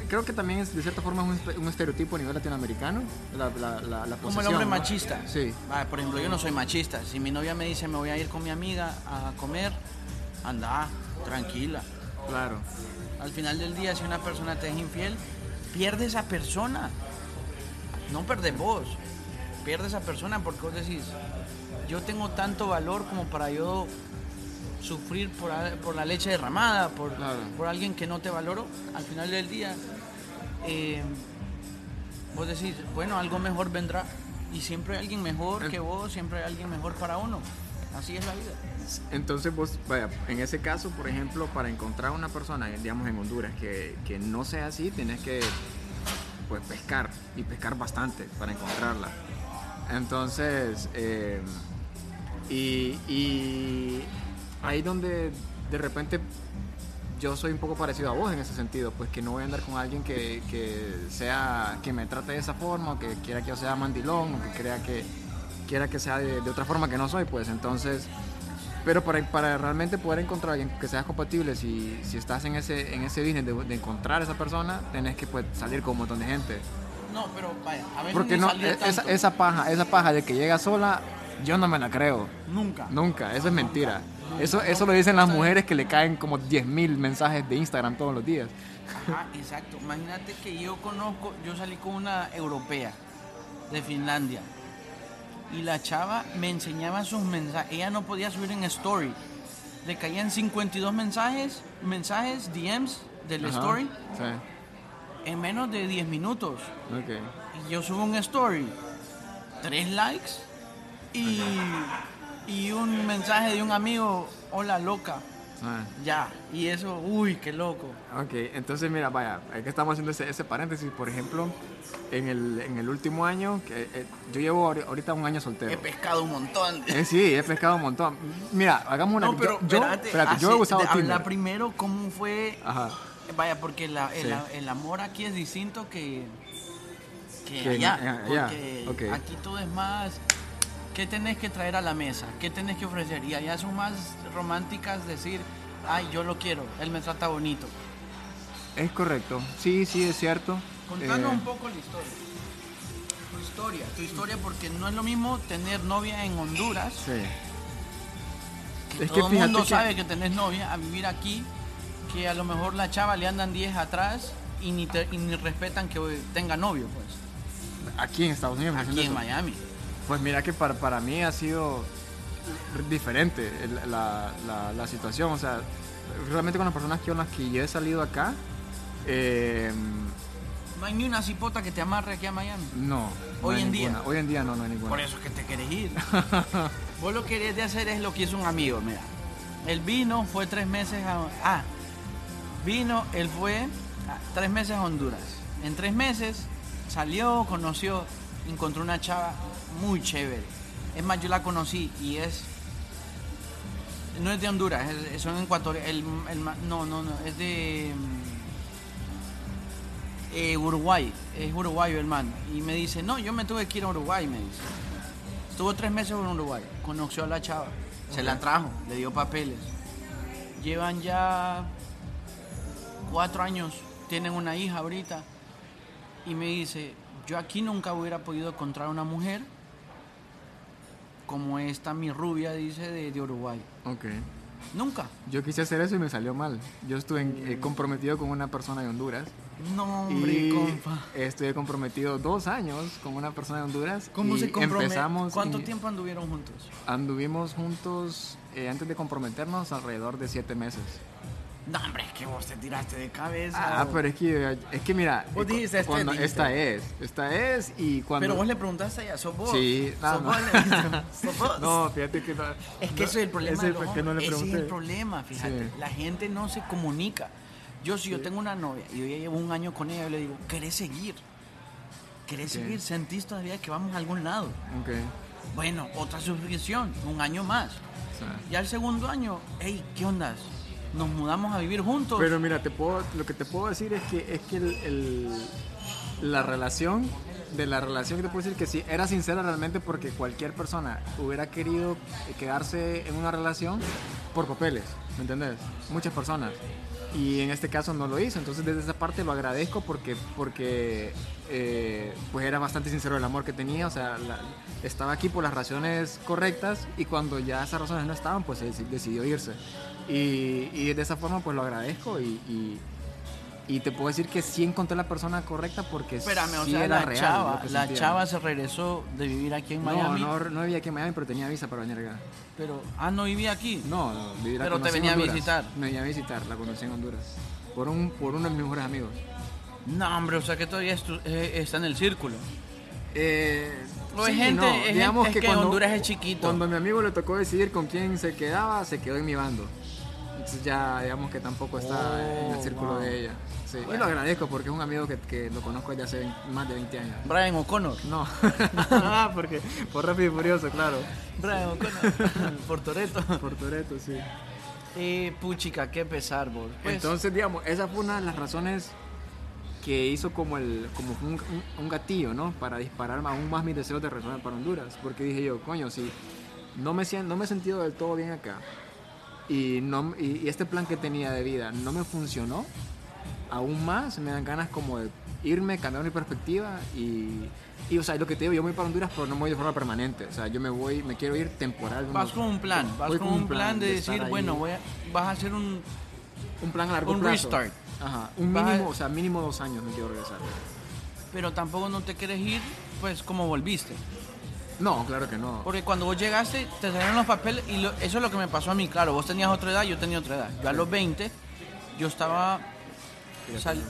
creo que también es, de cierta forma es un, estereotipo a nivel latinoamericano, la, la, la, la Como el hombre ¿no? machista. Sí, Ah, por ejemplo, yo no soy machista. Si mi novia me dice me voy a ir con mi amiga a comer, anda, tranquila. claro. Al final del día, si una persona te es infiel, pierde esa persona. No perdes vos, pierde esa persona porque vos decís, yo tengo tanto valor como para yo sufrir por, por la leche derramada, por, Claro. por alguien que no te valoro. Al final del día, eh, vos decís, bueno, algo mejor vendrá. Y siempre hay alguien mejor que vos, siempre hay alguien mejor para uno. Así es la vida. Entonces vos, vaya, en ese caso, por ejemplo, para encontrar una persona, digamos en Honduras, que, que no sea así, tienes que pues pescar y pescar bastante para encontrarla. Entonces, eh, y, y ahí donde de repente yo soy un poco parecido a vos en ese sentido, pues que no voy a andar con alguien que, que sea, que me trate de esa forma, o que quiera que yo sea mandilón, o que crea que quiera que sea de, de otra forma que no soy, pues entonces, pero para, para realmente poder encontrar a alguien que seas compatible, si, si estás en ese, en ese business de, de encontrar a esa persona, tenés que pues, salir con un montón de gente. No, pero vaya, a veces Porque no, esa, tanto. esa paja, esa paja de que llega sola, yo no me la creo. Nunca. Nunca, eso es mentira. Eso, eso lo dicen las mujeres que le caen como 10.000 mensajes de Instagram todos los días. Ajá, exacto. Imagínate que yo conozco, yo salí con una europea de Finlandia y la chava me enseñaba sus mensajes. Ella no podía subir en story. Le caían 52 mensajes, mensajes, DMs del Ajá, story Sí, en menos de 10 minutos. ok. Y yo subo un story, tres likes y, y un mensaje de un amigo, hola loca. Ah. Ya, y eso, uy, qué loco. Ok, entonces mira, vaya, es que estamos haciendo ese, ese paréntesis, por ejemplo, en el, en el último año, que eh, yo llevo ahori- ahorita un año soltero. He pescado un montón. Eh, sí, he pescado un montón. Mira, hagamos una... No, pero yo, yo- espérate, espérate, yo he hace- usado de- habla Tinder. primero cómo fue. Ajá. Vaya, porque la- el, Sí. el amor aquí es distinto que, que Que allá. en- allá, Porque ok. aquí todo es más. ¿Qué tenés que traer a la mesa? ¿Qué tenés que ofrecer? Y allá son más románticas decir, ay, yo lo quiero, él me trata bonito. Es correcto. Sí, sí, es cierto. Contanos Eh, un poco la historia. Tu historia, tu historia, porque no es lo mismo tener novia en Honduras, Sí. que Es que todo el mundo que- sabe que tenés novia, a vivir aquí, que a lo mejor la chava le andan 10 atrás y ni, te- y ni respetan que tenga novio, pues, Aquí en Estados Unidos. aquí en eso. Miami. Pues mira que para, para mí ha sido diferente la, la- la situación. O sea, realmente con las personas con las que yo he salido acá, eh, No hay ni una cipota que te amarre aquí a Miami. no. Hoy en día. Hoy en día no, no hay ninguna. Por eso es que te querés ir. Vos lo que querés de hacer es lo que hizo un amigo, mira. Él vino, fue tres meses a... Ah, vino, él fue ah, tres meses a Honduras. En tres meses salió, conoció, encontró una chava muy chévere. Es más, yo la conocí y es... No es de Honduras, es- son ecuatorianos. El, el no, no, no, es de... mm, eh, Uruguay, es uruguayo el man. Y me dice, no, yo me tuve que ir a Uruguay, me dice. Estuvo tres meses en Uruguay, conoció a la chava, se la trajo, le dio papeles. Llevan ya cuatro años, tienen una hija ahorita. Y me dice, yo aquí nunca hubiera podido encontrar una mujer como esta, mi rubia, dice, de, de Uruguay. Ok. Nunca. Yo quise hacer eso y me salió mal. Yo estuve en- eh, comprometido con una persona de Honduras. No, hombre, y compa. estuve comprometido dos años con una persona de Honduras. ¿Cómo y se? Empezamos ¿Cuánto y tiempo anduvieron juntos? Anduvimos juntos eh, antes de comprometernos alrededor de siete meses. No, hombre, es que vos te tiraste de cabeza. Ah, o- pero es que, es que mira, Vos dijiste, este, cuando- dijiste. esta es, esta es y cuando... Pero vos le preguntaste a ella, ¿sos vos? Sí, nada ¿Sos más. vos? ¿Sos vos? No, fíjate que no. Es que no, ese es el problema. ese de que no le. Ese es pregunté. el problema, fíjate. Sí. La gente no se comunica. Yo, si yo tengo una novia y yo ya llevo un año con ella, yo le digo, ¿querés seguir? ¿Querés seguir? ¿Sentís todavía que vamos a algún lado? Ok. Bueno, otra suscripción, un año más. o sea, Y al segundo año, hey, ¿qué onda? Nos mudamos a vivir juntos. Pero mira, te puedo, lo que te puedo decir es que, es que la relación, de la relación que te puedo decir que sí, era sincera realmente porque cualquier persona hubiera querido quedarse en una relación por papeles, ¿me entendés? Muchas personas. Y en este caso no lo hizo, entonces desde esa parte lo agradezco porque, porque eh, pues era bastante sincero el amor que tenía, o sea, estaba aquí por las razones correctas y cuando ya esas razones no estaban, pues decidió irse. Y, y de esa forma pues lo agradezco y, y, y te puedo decir que sí encontré la persona correcta porque Espérame, o sí sea, era la real chava, la sentía. chava se regresó de vivir aquí en Miami, No, no, no vivía aquí en Miami, pero tenía visa para venir acá. pero ah no vivía aquí. No, no, vivir Pero te venía a visitar. Me venía a visitar, la conocí en Honduras. Por, un, por uno de mis mejores amigos. No, hombre, o sea que todavía eh, está en el círculo. Eh, O es gente- no, es gente- digamos es que, que cuando, Honduras es chiquito. Cuando a mi amigo le tocó decidir con quién se quedaba, se quedó en mi bando. Entonces ya digamos que tampoco está en el Oh, círculo wow. de ella. Sí, Y lo agradezco porque es un amigo que, que lo conozco desde hace más de 20 años. Brian O'Connor. No, porque por Rápido y Furioso, claro. Brian O'Connor. Por Toreto. Por Toreto, sí. Eh, puchica, qué pesar, vos. Pues, Entonces, digamos, esa fue una de las razones que hizo como, el, como un, un- un gatillo, ¿no? Para disparar aún más mis deseos de regresar para Honduras. Porque dije yo, coño, si no me, no me he sentido del todo bien acá y, no, y, y este plan que tenía de vida no me funcionó, aún más me dan ganas como de irme, cambiar mi perspectiva y... Y, o sea, lo que te digo, yo me voy para Honduras, pero no me voy de forma permanente. O sea, yo me voy, me quiero ir temporal. vas con un plan, vas con un plan de decir, ahí. bueno, voy a- vas a hacer un... Un plan a largo Un plazo. restart. Ajá. Un a- mínimo, o sea, mínimo dos años me quiero regresar. Pero tampoco no te quieres ir, pues como volviste. No, claro que no. Porque cuando vos llegaste, te salieron los papeles y lo- eso es lo que me pasó a mí. Claro, vos tenías otra edad, yo tenía otra edad. Yo a los 20, yo estaba... sal-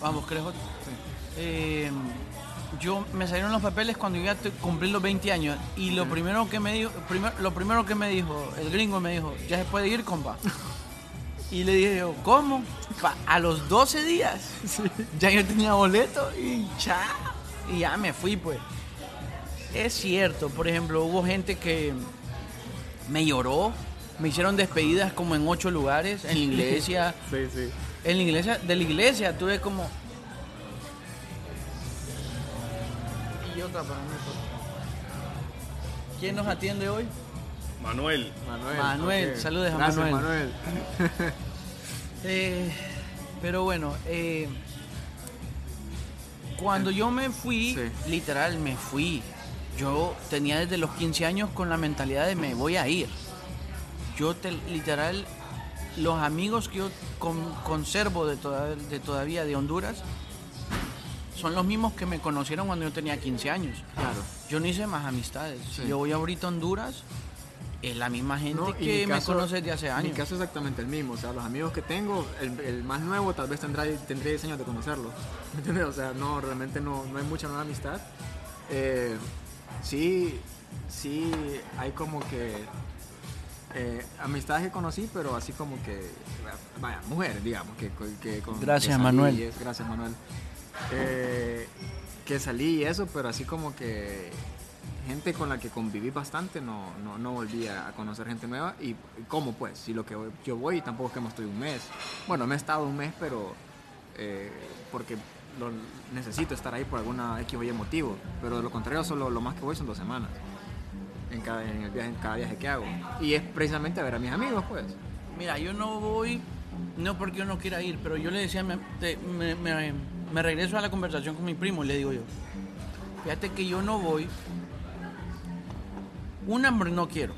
Vamos, ¿crees otro? Eh, yo me salieron los papeles cuando yo ya cumplí los 20 años y lo primero que me dijo, primer- lo primero que me dijo, el gringo me dijo, ya se puede ir, compa. Y le dije yo, ¿cómo? Pa- a los 12 días ya yo tenía boleto y chao. Y ya me fui, pues. Es cierto, por ejemplo, hubo gente que me lloró, me hicieron despedidas como en ocho lugares, en la iglesia. Sí, sí. En la iglesia, de la iglesia tuve como. Y otra para mí. por favor. ¿Quién nos atiende hoy? Manuel. Manuel. Manuel, ok. saludes a Gracias, Manuel. Eh, pero bueno, eh, cuando yo me fui, Sí. literal me fui. Yo tenía desde los 15 años con la mentalidad de me voy a ir. Yo te- literal, los amigos que yo con- conservo de, toda- de todavía de Honduras son los mismos que me conocieron cuando yo tenía 15 años. Claro. Yo no hice más amistades. Sí. Yo voy ahorita a Honduras, es la misma gente No, que mi me conoce desde hace Mi años. caso es exactamente el mismo. O sea, los amigos que tengo, el, el más nuevo tal vez tendrá, tendré 10 años de conocerlo. ¿Me entiendes? O sea, no, realmente no, no hay mucha nueva amistad. Eh, sí, sí, hay como que eh, amistades que conocí, pero así como que, vaya, mujeres, digamos, que, que con- Gracias, que Manuel. y gracias, Manuel. Eh, que salí y eso, pero así como que gente con la que conviví bastante, no, no, no volví a a conocer gente nueva. ¿Y cómo pues? Si lo que voy- yo voy tampoco es que me estoy un mes. Bueno, me he estado un mes, pero eh, porque lo, necesito estar ahí por alguna X o Y motivo. Pero de lo contrario, solo lo más que voy son dos semanas. En cada, en el viaje, en cada viaje que hago. Y es precisamente a ver a mis amigos, pues. Mira, yo no voy, no porque yo no quiera ir, pero yo le decía, me, te- me, me- me regreso a la conversación con mi primo y le digo yo, fíjate que yo no voy, un hambre no quiero,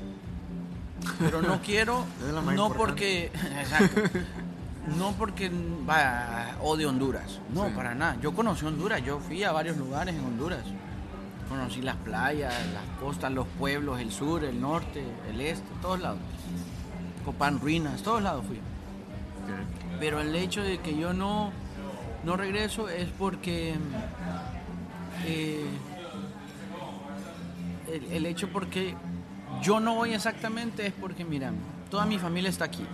pero no quiero, no importante. porque, exacto, no porque vaya, odio Honduras, no, Sí. para nada, yo conocí Honduras, yo fui a varios lugares en Honduras, conocí las playas, las costas, los pueblos, el sur, el norte, el este, todos lados. Copán Ruinas, todos lados fui. Pero el hecho de que yo no, no regreso es porque eh, el, el hecho porque yo no voy exactamente es porque mira, toda mi familia está aquí.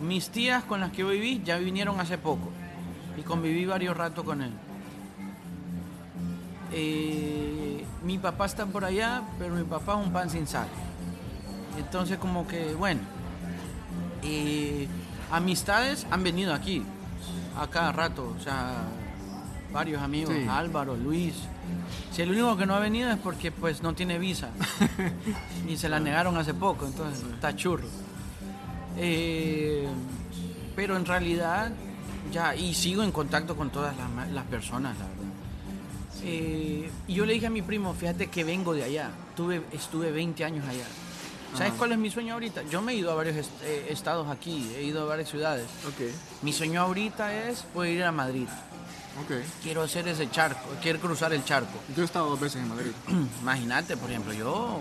Mis tías con las que yo viví ya vinieron hace poco y conviví varios ratos con él. Eh, mi papá está por allá, pero mi papá es un pan sin sal. Entonces como que, bueno, eh, Amistades han venido aquí, a cada rato, o sea, varios amigos, Sí. Álvaro, Luis. Si el único que no ha venido es porque pues no tiene visa y se la negaron hace poco, entonces está churro. Eh, pero en realidad ya, y sigo en contacto con todas las, personas, la verdad. Eh, y yo le dije a mi primo, fíjate que vengo de allá, Tuve, estuve 20 años allá. ¿Sabes Ajá. cuál es mi sueño ahorita? Yo me he ido a varios est- eh, estados aquí, he ido a varias ciudades. Ok, Mi sueño ahorita es poder ir a Madrid. ok. Quiero hacer ese charco, quiero cruzar el charco. Yo he estado dos veces en Madrid. Imagínate, por ejemplo, yo,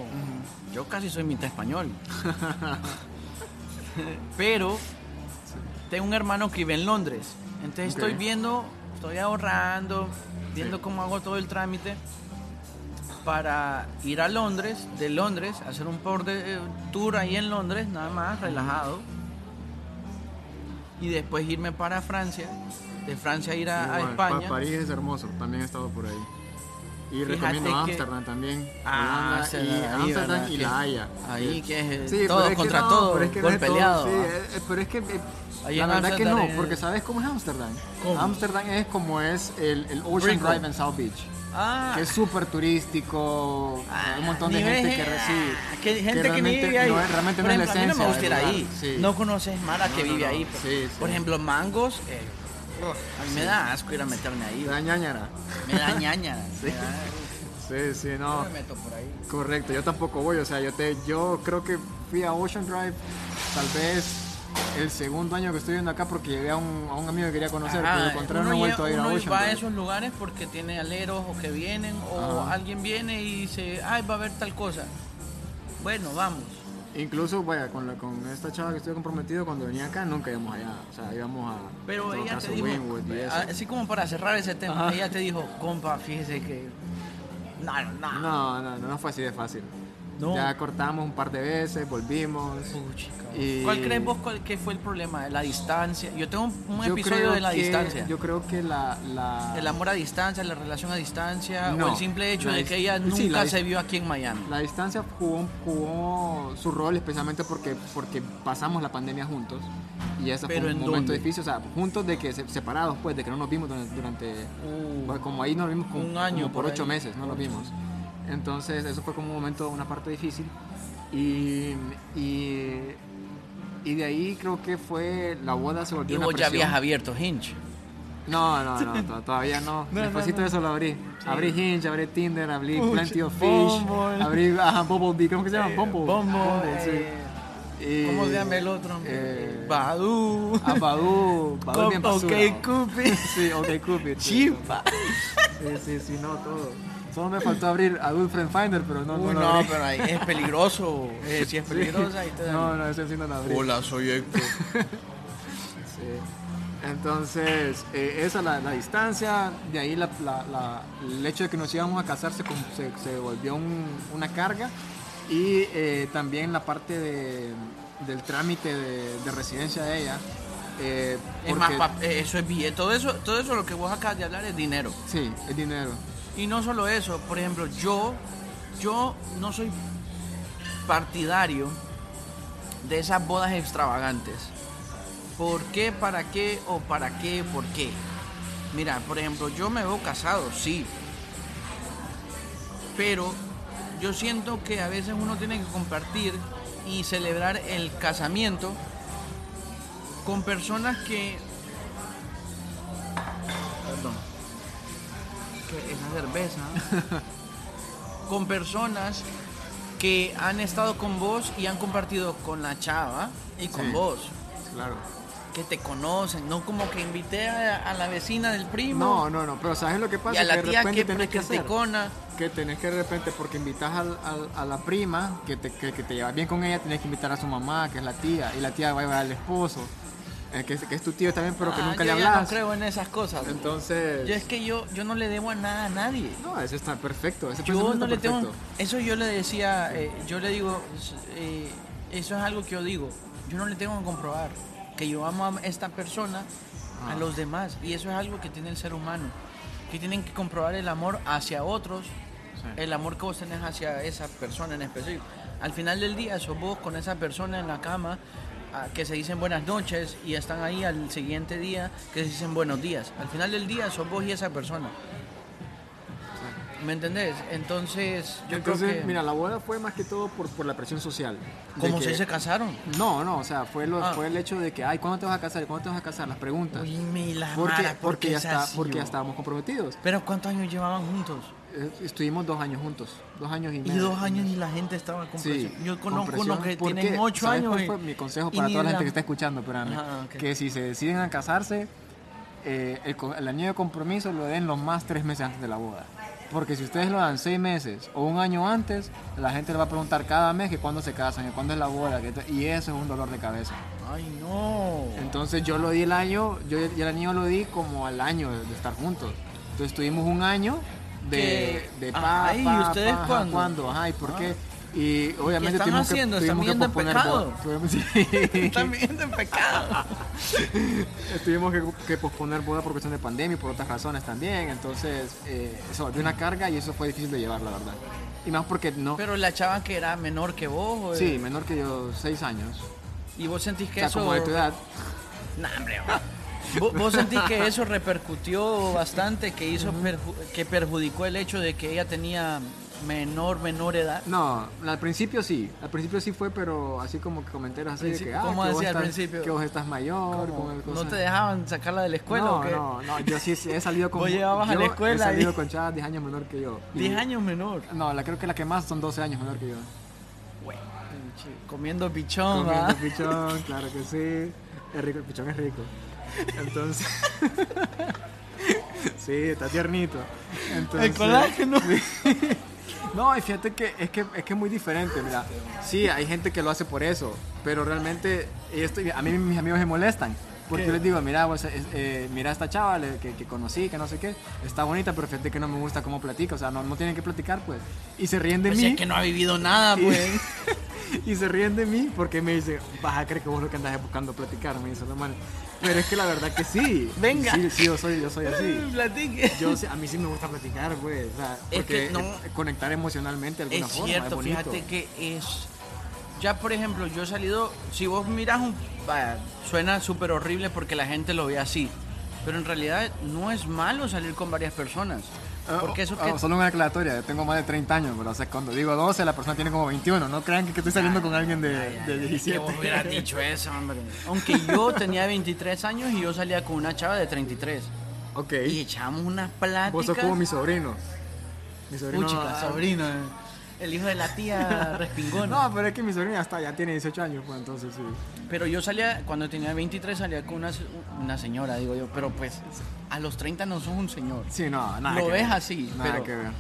yo casi soy mitad español. Pero tengo un hermano que vive en Londres. Entonces estoy viendo, estoy ahorrando, viendo cómo hago todo el trámite para ir a Londres, de Londres, hacer un por de, eh, tour ahí en Londres, nada más, relajado. Y después irme para Francia, de Francia ir a, España. Pa- París es hermoso, también he estado por ahí. Y recomiendo que- Ámsterdam también. Ah, Holanda, y Ámsterdam y Que- La Haya. Ahí que es Sí, todo que contra todo, pero es que peleado. sí, ¿ah? eh, eh, pero es que eh, la verdad que no, es- porque ¿sabes cómo es Ámsterdam? Ámsterdam es como es el, el Ocean. Drive en South Beach. Ah, Que es súper turístico, ah, un montón de ni gente que ah, recibe. que gente que, realmente vive ahí. no realmente Por no es la ejemplo, a mí no esencia me gusta ir ahí. sí. No conoces Mara que No, no, vive no. ahí. pues. Sí, sí. Por ejemplo, mangos. eh, a mí me da asco ir a meterme ahí. Da ñañara. Me da ñaña. me da- Sí, sí, no no. me meto por ahí. Correcto, yo tampoco voy, o sea, yo te, yo creo que fui a Ocean Drive tal vez el segundo año que estoy viendo acá porque llegué a un, a un amigo que quería conocer, Ajá, pero de contrario no he vuelto a ir a uno Ocean va a esos lugares porque tiene aleros o que vienen o Ajá. alguien viene y dice, ay, va a haber tal cosa. Bueno, vamos. Incluso, vaya, con, la, con esta chava que estoy comprometido, cuando venía acá nunca íbamos allá, o sea, íbamos a Pero ella te dijo, eso. así como para cerrar ese tema, Ajá. ella te dijo, compa, fíjese que... No, no. No, no, no, no fue así de fácil. No. Ya cortamos un par de veces, volvimos. Puchica. Y- ¿Cuál crees vos cuál, que fue el problema? ¿La distancia? Yo tengo un, un Yo episodio de la que- distancia. Yo creo que la... la El amor a distancia, la relación a distancia, No, o el simple hecho la de que ella sí, nunca se vio aquí en Miami. La distancia jugó, jugó su rol especialmente porque, porque pasamos la pandemia juntos y ese ¿Pero fue un en momento dónde? difícil, o sea, juntos de que se- separados pues, de que no nos vimos durante, durante- Uh, pues, como ahí nos vimos como, Un año como por por ocho ahí. meses, no nos vimos. Entonces eso fue como un momento, una parte difícil y, y, y de ahí creo que fue, la boda se volvió y una vos ya presión. habías abierto Hinge. No, no, no, to- todavía no. No, Después no, no. de eso lo abrí. Abrí Hinge, abrí Tinder, abrí Plenty of Fish, Bumble. abrí ajá, Bumblebee, ¿cómo que se llama? Eh, Bumble. Bumble, sí. eh, Y- ¿Cómo se llama el otro? Eh, Badu. Ah. Badoo es bien basura. ok, Cupid. Sí, ok, Cupid. sí. Chipa. Sí, sí, sí, no, todo. Solo me faltó abrir Adult Friend Finder, pero no, Uy, no lo no, abrí. pero ahí es peligroso. Eh, si es Sí. peligrosa, ahí te dan. No, no, ese sí no lo abrí. Hola, soy Héctor. Sí. Entonces, eh, esa la, la distancia, de ahí la- la- la- el hecho de que nos íbamos a casar se, se, se volvió un- una carga y eh, también la parte de- del trámite de, de residencia de ella. eh, Es más, eh, eso es billete. Todo eso, todo eso lo que vos acabas de hablar es dinero. Sí, es dinero. Y no solo eso, por ejemplo, yo, yo no soy partidario de esas bodas extravagantes. ¿Por qué? ¿Para qué? ¿O para qué? ¿Por qué? Mira, por ejemplo, yo me veo casado, sí. Pero yo siento que a veces uno tiene que compartir y celebrar el casamiento con personas que... esa cerveza. con personas que han estado con vos y han compartido con la chava y con Sí. vos. Claro. Que te conocen, no como que invité a, a la vecina del primo No, no, no, pero ¿sabes lo que y pasa? a la que de tía repente que tenés que hacer. Que tenés que de repente, porque invitas al- al- a la prima, que te, que, que te llevas bien con ella, tenés que invitar a su mamá, que es la tía, y la tía va a llevar al esposo, eh, que, es- que es tu tío también, pero que Ah, nunca yo le hablas. no creo en esas cosas. Entonces, Yo es que yo, yo no le debo a nada a nadie. no, eso está perfecto. Ese Yo no le está tengo. perfecto. Eso yo le decía, eh, yo le digo, eh, eso es algo que yo digo. Yo no le tengo que comprobar que yo amo a esta persona a Ah. los demás. Y eso es algo que tiene el ser humano. Que tienen que comprobar el amor hacia otros, Sí. el amor que vos tenés hacia esa persona en específico. Al final del día, sos vos con esa persona en la cama que se dicen buenas noches y están ahí al siguiente día que se dicen buenos días. Al final del día sos vos y esa persona. ¿Me entendés? Entonces, yo Entonces, creo que... mira, la boda fue más que todo por, por la presión social. de como que- si se casaron. No, no, o sea, fue, lo, Ah. fue el hecho de que, ay, ¿cuándo te vas a casar? ¿Cuándo te vas a casar? Las preguntas. Uy, me la porque, mara, ¿por porque, qué ya es está, porque ya estábamos comprometidos. Pero ¿cuántos años llevaban juntos? Eh, Estuvimos dos años juntos, dos años y Y medio. dos años y la gente estaba con Sí, presión. Yo con conozco unos que tienen ocho ¿sabes años. cuál y- fue mi consejo y para toda la la- gente que está escuchando, espérame, Ajá, ok. que si se deciden a casarse, eh, el, el anillo de compromiso lo den los más tres meses antes de la boda. Porque si ustedes lo dan seis meses o un año antes, la gente le va a preguntar cada mes que cuándo se casan, que cuándo es la boda, que y eso es un dolor de cabeza. Ay, no. Entonces yo lo di el año, yo y el anillo lo di como al año de, de estar juntos. Entonces tuvimos un año de, ¿Qué? de pa, ¿y pa, ustedes pa, cuándo? ¿cuándo? Ajá, ¿y por Ah. qué? Y obviamente están tuvimos haciendo? que, ¿Están viviendo en pecado? Tuvimos, sí. Están en pecado. tuvimos que, que posponer boda por cuestión de pandemia y por otras razones también. Entonces eh, eso volvió una carga y eso fue difícil de llevar, la verdad. Y más porque no... Pero la chava que era menor que vos. o- sí, menor que yo, seis años. Y vos sentís O que sea, eso. como de tu edad. Nah, hombre. ¿Vos, sentís que eso repercutió bastante, que hizo perju- que perjudicó el hecho de que ella tenía menor, menor edad. No, al principio sí, al principio sí fue, pero así como que comentarios así de que, ah, ¿cómo que vos decía al estás- principio? que vos estás mayor, el ¿No te dejaban sacarla de la escuela no, o qué? No, no, yo sí he salido con Vos llevabas a la escuela He salido y- con chavas 10 años menor que yo. Y- 10 años menor. No, la creo que la que más son 12 años menor que yo. Comiendo pichón, Comiendo ¿va? pichón, claro que sí. Es rico, el pichón es rico. Entonces. sí, está tiernito. Entonces, El colágeno. No, y fíjate que es que es que es muy diferente, mira. Sí, hay gente que lo hace por eso, pero realmente esto, a mí mis amigos me molestan. Porque ¿Qué? yo les digo, mira, pues, es- eh, mira a esta chava que, que conocí, que no sé qué, está bonita, pero fíjate que no me gusta cómo platica, o sea, no, no tienen que platicar, pues. Y se ríen de Pues mí. es que no ha vivido nada, Y- pues. y se ríen de mí porque me dicen, vas a creer que vos lo que andas buscando platicar, me dice la mano. Pero es que la verdad que sí. Venga. Sí, sí, yo soy, yo soy así. Platique. Yo, sí- a mí sí me gusta platicar, pues. O sea, Es porque que no- eh, conectar emocionalmente de alguna Es forma. cierto, es fíjate que es. Ya, por ejemplo, yo he salido. Si vos miras un. vaya, suena súper horrible porque la gente lo ve así. Pero en realidad no es malo salir con varias personas. Ah, Porque eso ah, que. Solo una aclaratoria, yo tengo más de 30 años, pero o sea, cuando digo 12, la persona tiene como 21. No crean que, que estoy saliendo con alguien de, de Que 17. vos hubieras dicho eso, hombre. Aunque yo tenía 23 años y yo salía con una chava de 33. ok. Y echábamos unas pláticas. Vos sos como mi sobrino. Mi sobrino. Puchica, ah, sobrino. eh. El hijo de la tía respingona. No, pero es que mi sobrino ya está, ya tiene 18 años, pues entonces sí. Pero yo salía, cuando tenía 23, salía con una, una señora, digo yo. Pero pues, a los 30 no sos un señor. Sí, no, nada Lo que ves ver. así, Nada pero- que ver.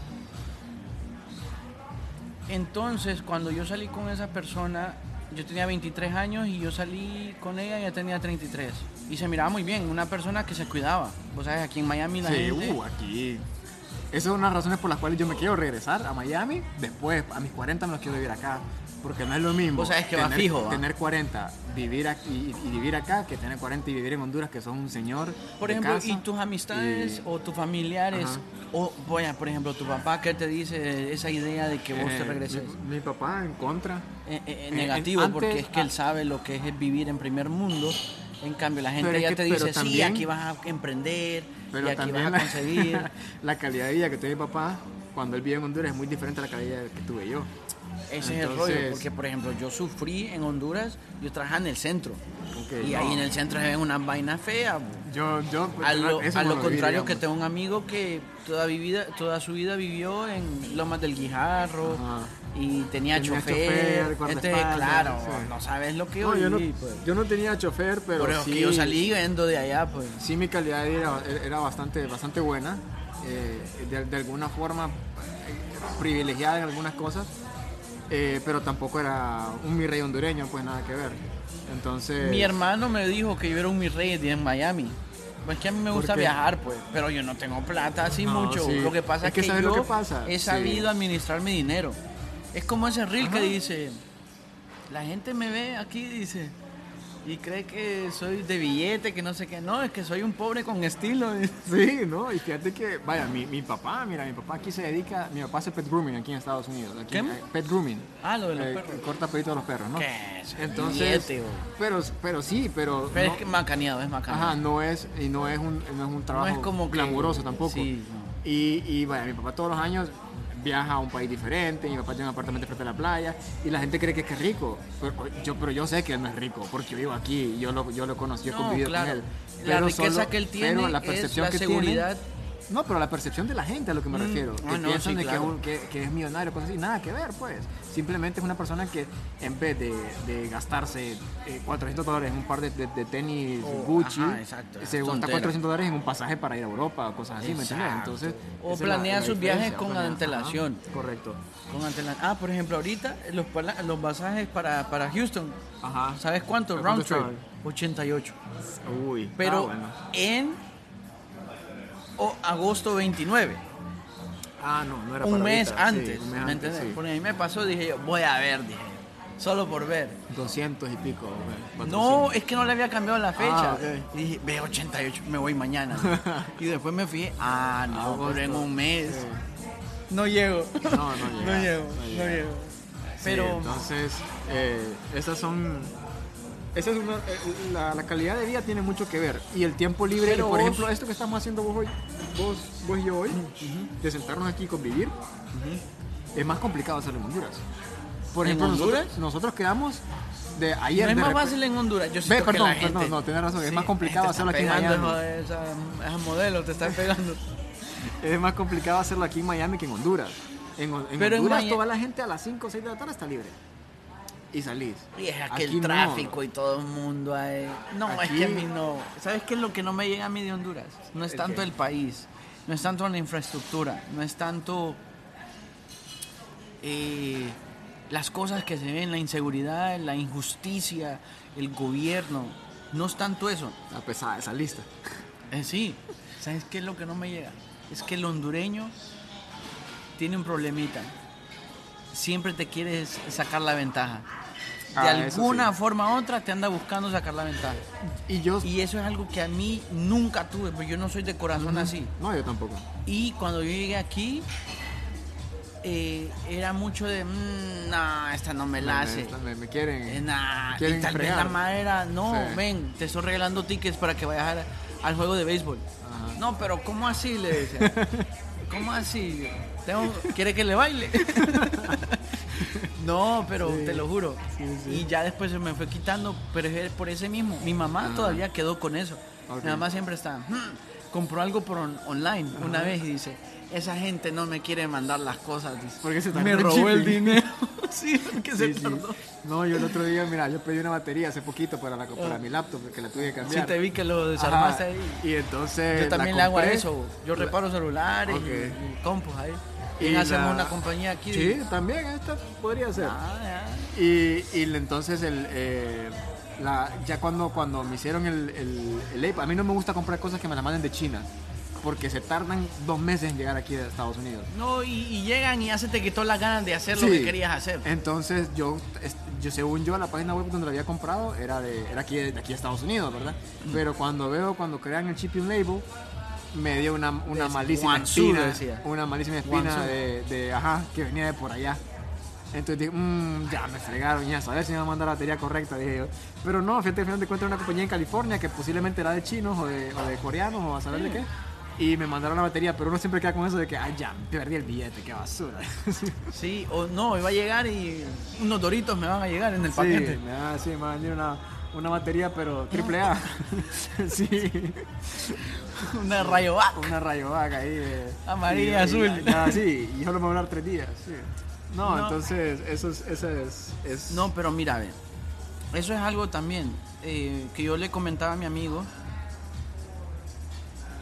Entonces, cuando yo salí con esa persona, yo tenía 23 años y yo salí con ella y ella tenía 33. Y se miraba muy bien, una persona que se cuidaba. Vos sabes, aquí en Miami la Sí, gente... uh, aquí. Esas son unas razones por las cuales yo me quiero regresar a Miami. Después, a mis 40 me los quiero vivir acá. Porque no es lo mismo. Que va tener, fijo, ¿va? Tener 40 vivir aquí, y, y vivir acá que tener 40 y vivir en Honduras, que son un señor. Por ejemplo, casa. y tus amistades Y- o tus familiares, Ajá. o vaya, por ejemplo, tu papá, ¿qué te dice esa idea de que vos te Eh, regreses? Mi, mi papá en contra. Eh, eh, negativo, antes- porque es que él sabe lo que es vivir en primer mundo. En cambio, la gente ya que- te dice, sí, aquí vas a emprender, Pero y aquí también vas a la, conseguir. la calidad de vida que tiene mi papá cuando él vive en Honduras es muy diferente a la calidad que tuve yo. Ese es el rollo, porque por ejemplo, yo sufrí en Honduras, yo trabajaba en el centro. Y no. ahí en el centro se ven unas vainas feas. Yo, yo, A lo, a lo contrario que tengo un amigo que toda, vida, toda su vida vivió en Lomas del Guijarro Ajá. y tenía, Tenía chofer. guardaespaldas, claro, sí. no sabes lo que No, yo no, pues. yo no tenía chofer, pero Por eso sí, que yo salí yendo de allá, pues. sí mi calidad era, era bastante, bastante buena. eh, de, de alguna forma eh, privilegiada en algunas cosas. Eh, pero tampoco era un mi rey hondureño, pues nada que ver. Entonces... Mi hermano me dijo que yo era un mi rey en Miami. Pues que a mí me ¿Por gusta viajar, pues. Pero yo no tengo plata así No, mucho. sí. Lo que pasa Es es que que, ¿sabes yo lo que pasa? he Sí. sabido administrar mi dinero. Es como ese reel que dice, la gente me ve aquí, dice, Y cree que soy de billete, que no sé qué. No, es que soy un pobre con estilo. Sí, ¿no? Y fíjate que, vaya, mi, mi papá, mira, mi papá aquí se dedica, mi papá hace pet grooming aquí en Estados Unidos. Aquí, ¿Qué? eh, Pet grooming. Ah, lo de los Eh, perros. Corta peditos a los perros, ¿no? ¿Qué? es? Entonces, Billete, pero, pero sí, pero... Pero no- es que macaneado, es macaneado. Ajá, no es, y no es un, no es un trabajo no es como que- glamuroso tampoco. Sí, no. Y, y vaya, mi papá todos los años viaja a un país diferente, mi papá tiene un apartamento frente a la playa y la gente cree que es que es rico, pero yo, pero yo sé que él no es rico porque yo vivo aquí, yo lo, yo lo conocí, yo he No, convivido claro. con él. La Pero riqueza solo- que él pero tiene la es percepción la que tiene- seguridad. No, pero la percepción de la gente a lo que me Mm, refiero. ah, Que no, piensan sí, de claro. que, es un- que- que es millonario, cosas así. Nada que ver, pues. Simplemente es una persona que en vez de, de gastarse eh, 400 dólares en un par de, de- de tenis Oh, Gucci, ajá, exacto, se gasta tontera. 400 dólares en un pasaje para ir a Europa o cosas así, ¿me entiendes? Entonces, O planea la sus viajes con antelación. ajá, correcto. Con antela- Ah, por ejemplo, ahorita los, los pasajes para, para Houston, Ajá. ¿sabes cuánto? ¿Pero Round trip, estaban? 88. Uy, Pero ah, bueno. en o- agosto 29, Ah, no, no era un para mes ahorita, sí, antes, un mes ¿me antes, sí. Porque a mí me pasó, dije yo, voy a ver, dije, solo por ver. 200 y pico. No, 400. es que no le había cambiado la fecha. Ah, ok. Y dije, ve 88, me voy mañana. y después me fijé, ah, no, pero en un mes. Sí. No llego. No, no no llega, llego, no no llega. llego. Pero entonces, eh, esas son. Esa es una, eh, la, la calidad de vida tiene mucho que ver. Y el tiempo libre, Pero por vos- ejemplo, esto que estamos haciendo vos hoy, vos, vos y yo hoy, de sentarnos aquí y convivir, es más complicado hacerlo en Honduras. Por ¿En ejemplo, nosotros, Honduras? nosotros quedamos de ayer. no es más fácil en Honduras. Yo Ve, siento que perdón, gente... perdón, no, tenés razón, es más complicado hacerlo aquí en Miami. Esa, esa modelo te está pegando. Es más complicado hacerlo aquí en Miami que en Honduras. En, en Pero en Honduras toda la gente a las 5 o 6 de la tarde está libre. Y salís. Y es Aquí aquel no. tráfico y todo el mundo ahí. No, es que a mí no. ¿Sabes qué es lo que no me llega a mí de Honduras? No es ¿El tanto el país, no es tanto la infraestructura, no es tanto eh, las cosas que se ven, la inseguridad, la injusticia, el gobierno. No es tanto eso. Está pesada esa lista. Eh, sí, ¿sabes qué es lo que no me llega? Es que el hondureño tiene un problemita. Siempre te quieres sacar la ventaja. De Ah, eso alguna sí. forma u otra te anda buscando sacar la ventaja. Y yo. Y eso es algo que a mí nunca tuve, porque yo no soy de corazón así. No, yo tampoco. Y cuando yo llegué aquí, eh, era mucho de, "Mm, no, esta no me la hace. Me, me- quieren. Eh, nah, Quieren y tal vez la madre era, no, Sí. ven, te estoy regalando tickets para que vayas al, al juego de béisbol. Ajá. No, pero ¿cómo así? Le decía. ¿Cómo así? Tengo- ¿Quiere que le baile? no, pero Sí. te lo juro. Sí, sí. Y ya después se me fue quitando, pero es por ese mismo. Mi mamá Ajá. todavía quedó con eso. Mi mamá siempre está, "Hmm", compró algo por on- online una vez y dice, esa gente no me quiere mandar las cosas. dice. Porque se me robó el dinero. sí, porque se Sí, sí. tardó. No, yo el otro día, mira, yo pedí una batería hace poquito para, la, para mi laptop, porque la tuve que Sí, cambiar. te vi que lo desarmaste Ajá. ahí. Y entonces. Yo también le hago a eso. Yo reparo celulares y, y ahí. Y hacemos la- una compañía aquí. Sí, de- también, esta podría ser. Ah, ya. Y, y entonces el, eh, la, ya cuando, cuando me hicieron el, el, el a mí no me gusta comprar cosas que me las manden de China, porque se tardan dos meses en llegar aquí a Estados Unidos. No, y, y llegan y ya se te quitó las ganas de hacer lo que querías hacer. Entonces yo, yo según yo, la página web donde lo había comprado era de, era aquí, de aquí a Estados Unidos, ¿verdad? Mm. Pero cuando veo, cuando crean el shipping label, me dio una, una Es malísima espina, decía. una malísima espina de, de, ajá, que venía de por allá. Entonces dije, "Mm, ya me fregaron, ya ver si me va a mandar la batería correcta, dije yo. Pero no, fíjate, al final de cuentas era una compañía en California que posiblemente era de chinos o de, o de coreanos o a saber de qué. Y me mandaron la batería, pero uno siempre queda con eso de que, ay, ya, perdí el billete, qué basura. Sí, o no, iba a llegar y unos doritos me van a llegar en el paquete. Sí, da, sí, me va a venir una, una batería, pero triple A. sí, Una rayo va. una rayovac ahí. de- Amarilla, y- y- azul. ya, sí, y solo me va a durar tres días. sí. No, No. entonces, eso es. Eso es, es- No, pero mira, ve. Eso es algo también eh, que yo le comentaba a mi amigo.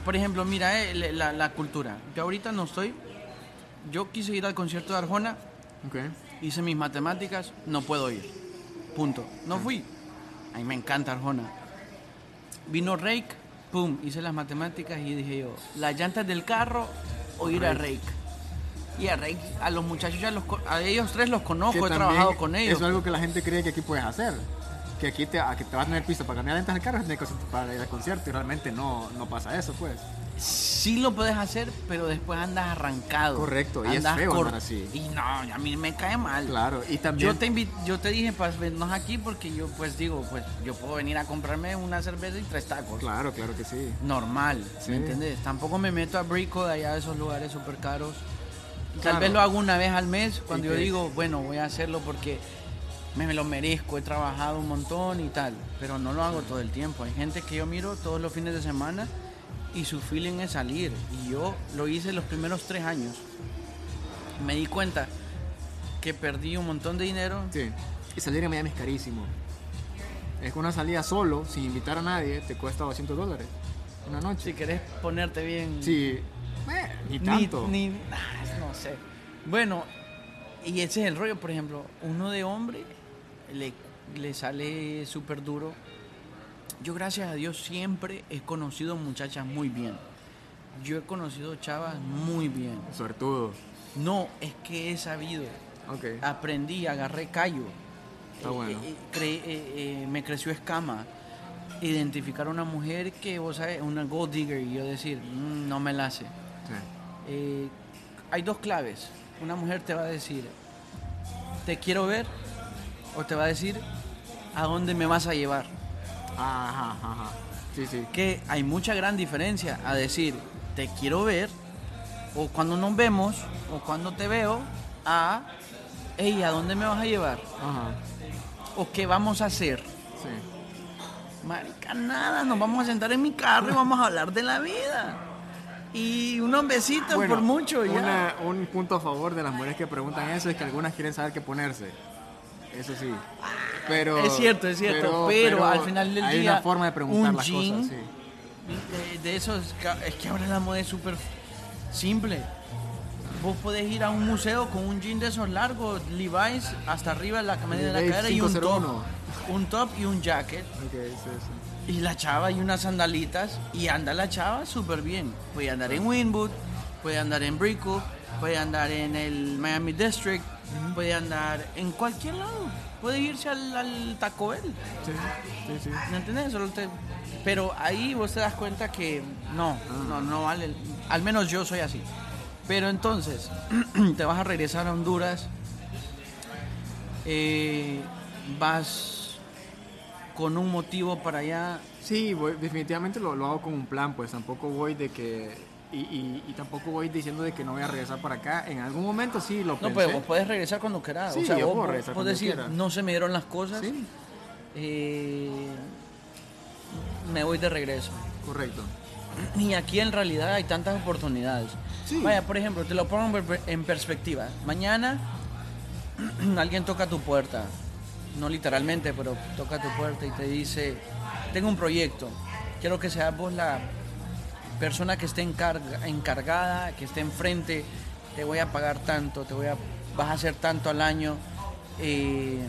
Por ejemplo, mira eh, la, la cultura. Yo ahorita no estoy. Yo quise ir al concierto de Arjona, Ok. hice mis matemáticas, no puedo ir. Punto. No fui. A mí me encanta Arjona. Vino Rake, pum, hice las matemáticas y dije yo, las llantas del carro o ir a Rake. Y a Rake, a los muchachos ya los, a ellos tres los Que conozco, he trabajado con ellos. Eso es algo que la gente cree que aquí puedes hacer. Que aquí te, a que te vas a tener pista para cambiar llantas del carro, para ir al concierto y realmente no, no pasa eso, pues. Sí lo puedes hacer, pero después andas arrancado. Correcto, y es feo andar así. Y no, a mí me cae mal. Claro, y también... Yo te invi- yo te dije para vernos aquí porque yo pues digo, pues yo puedo venir a comprarme una cerveza y tres tacos. Claro, claro que sí. Normal, Sí. ¿me entiendes? Tampoco me meto a Brico de allá de esos lugares súper caros. Tal vez lo hago una vez al mes cuando ¿Y yo digo, bueno, voy a hacerlo porque me, lo merezco, he trabajado un montón y tal, pero no lo hago todo el tiempo. Hay gente que yo miro todos los fines de semana y su feeling es salir. Y yo lo hice los primeros tres años. Me di cuenta que perdí un montón de dinero. Sí. Y salir en Miami es carísimo. Es que una salida solo, sin invitar a nadie, te cuesta 200 dólares. Una noche. Si querés ponerte bien... Sí. Eh, ni tanto. Ni, ni- ah, no sé. Bueno, y ese es el rollo, por ejemplo, uno de hombre le, le sale súper duro. Yo gracias a Dios siempre he conocido muchachas muy bien. Yo he conocido chavas muy bien. Suertudo. No, es que he sabido. Ok. Aprendí, agarré callo. Está Eh, bueno. eh, cre- eh, me creció escama. Identificar a una mujer que, vos sabes, una gold digger y yo decir, "Mm, no me la hace. Sí. Hay dos claves. Una mujer te va a decir, te quiero ver, o te va a decir, ¿a dónde me vas a llevar? Ajá, ajá. Sí, sí. Que hay mucha gran diferencia a decir, te quiero ver, o cuando nos vemos, o cuando te veo, a, hey, ¿a dónde me vas a llevar? Ajá. ¿O qué vamos a hacer? Sí. Marica, nada, nos vamos a sentar en mi carro y vamos a hablar de la vida. Y unos besitos Bueno, por mucho, ya. una- un punto a favor de las mujeres que preguntan eso es que algunas quieren saber qué ponerse. Eso sí. Pero, Es cierto, es cierto, pero al final del hay día, una forma de preguntar un las jean cosas. Sí. De, de eso es que, es que ahora la moda es súper simple. Vos podés ir a un museo con un jean de esos largos, Levi's, hasta arriba la media de la cadera y un top. 501. Un top y un jacket. Ok, sí, sí. Y la chava y unas sandalitas. Y anda la chava súper bien. Puede andar en Winwood, puede andar en Brickell, puede andar en el Miami District, puede andar en cualquier lado. Puede irse al, al Taco Bell. Sí, sí, sí. ¿Me entiendes? Solo te- Pero ahí vos te das cuenta que no, no, no vale. Al menos yo soy así. Pero entonces, te vas a regresar a Honduras, eh, vas con un motivo para allá. Sí, voy- definitivamente lo, lo hago con un plan, pues tampoco voy de que... Y, y- y tampoco voy diciendo de que no voy a regresar para acá. En algún momento sí lo No, pensé. pero vos puedes regresar cuando quieras. Sí, o sea, yo vos, puedo vos decir, quiera. no se me dieron las cosas, Sí, eh, me voy de regreso. correcto. Y aquí en realidad hay tantas oportunidades. Sí. Vaya, por ejemplo, te lo pongo en perspectiva. Mañana alguien toca tu puerta, no literalmente, pero toca tu puerta y te dice, tengo un proyecto, quiero que seas vos la persona que esté encarga- encargada, que esté enfrente, te voy a pagar tanto, te voy a, vas a hacer tanto al año. eh,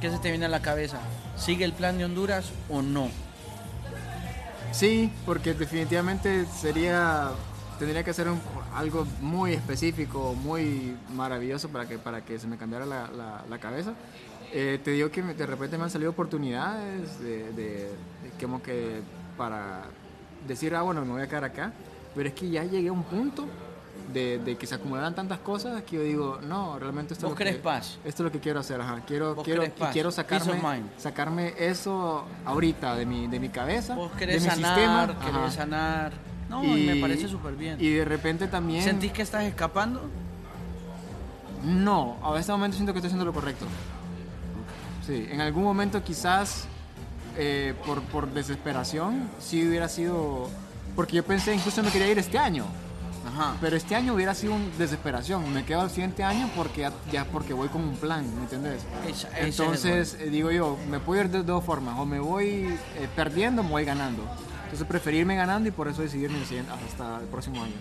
¿Qué se te viene a la cabeza? ¿Sigue el plan de Honduras o no? Sí, porque definitivamente sería tendría que ser un- algo muy específico, muy maravilloso para que para que se me cambiara la, la- cabeza. Eh, te digo que de repente me han salido oportunidades de, de- de como que para decir, ah, bueno, me voy a quedar acá, pero es que ya llegué a un punto de, de que se acumularan tantas cosas que yo digo, no, realmente esto, ¿Vos es, lo que, paz? esto es lo que quiero hacer, ajá. quiero, ¿Vos quiero, y quiero sacarme, sacarme eso ahorita de mi, de mi cabeza, Vos de mi sanar, sistema. querés sanar. No, y, me parece súper bien. Y de repente también... ¿Sentís que estás escapando? No, a este momento siento que estoy haciendo lo correcto. Sí, en algún momento quizás eh, por, por desesperación sí hubiera sido... Porque yo pensé incluso me quería ir este año. Ajá. Pero este año hubiera sido un desesperación. Me quedo al siguiente año porque ya, ya porque voy con un plan, ¿me entiendes? Entonces eh, digo yo, me puedo ir de dos formas. O me voy eh, perdiendo o me voy ganando. Entonces preferí irme ganando y por eso decidí irme el siguiente- hasta el próximo año.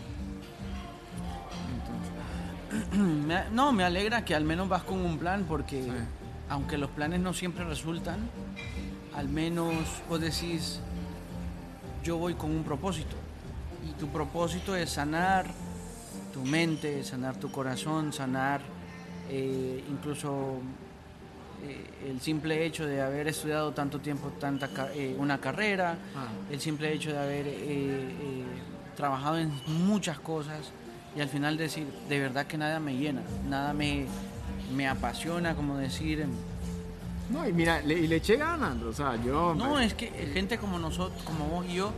Entonces, no, me alegra que al menos vas con un plan porque Sí. aunque los planes no siempre resultan, al menos vos decís, yo voy con un propósito. Y tu propósito es sanar tu mente, sanar tu corazón, sanar eh, incluso eh, el simple hecho de haber estudiado tanto tiempo tanta eh, una carrera, Ah. el simple hecho de haber trabajado en muchas cosas y al final decir, de verdad que nada me llena, nada me, me apasiona, como decir, No, y mira, le, y le eché ganas, o sea, yo... no, es que gente como nosotros, como vos y yo,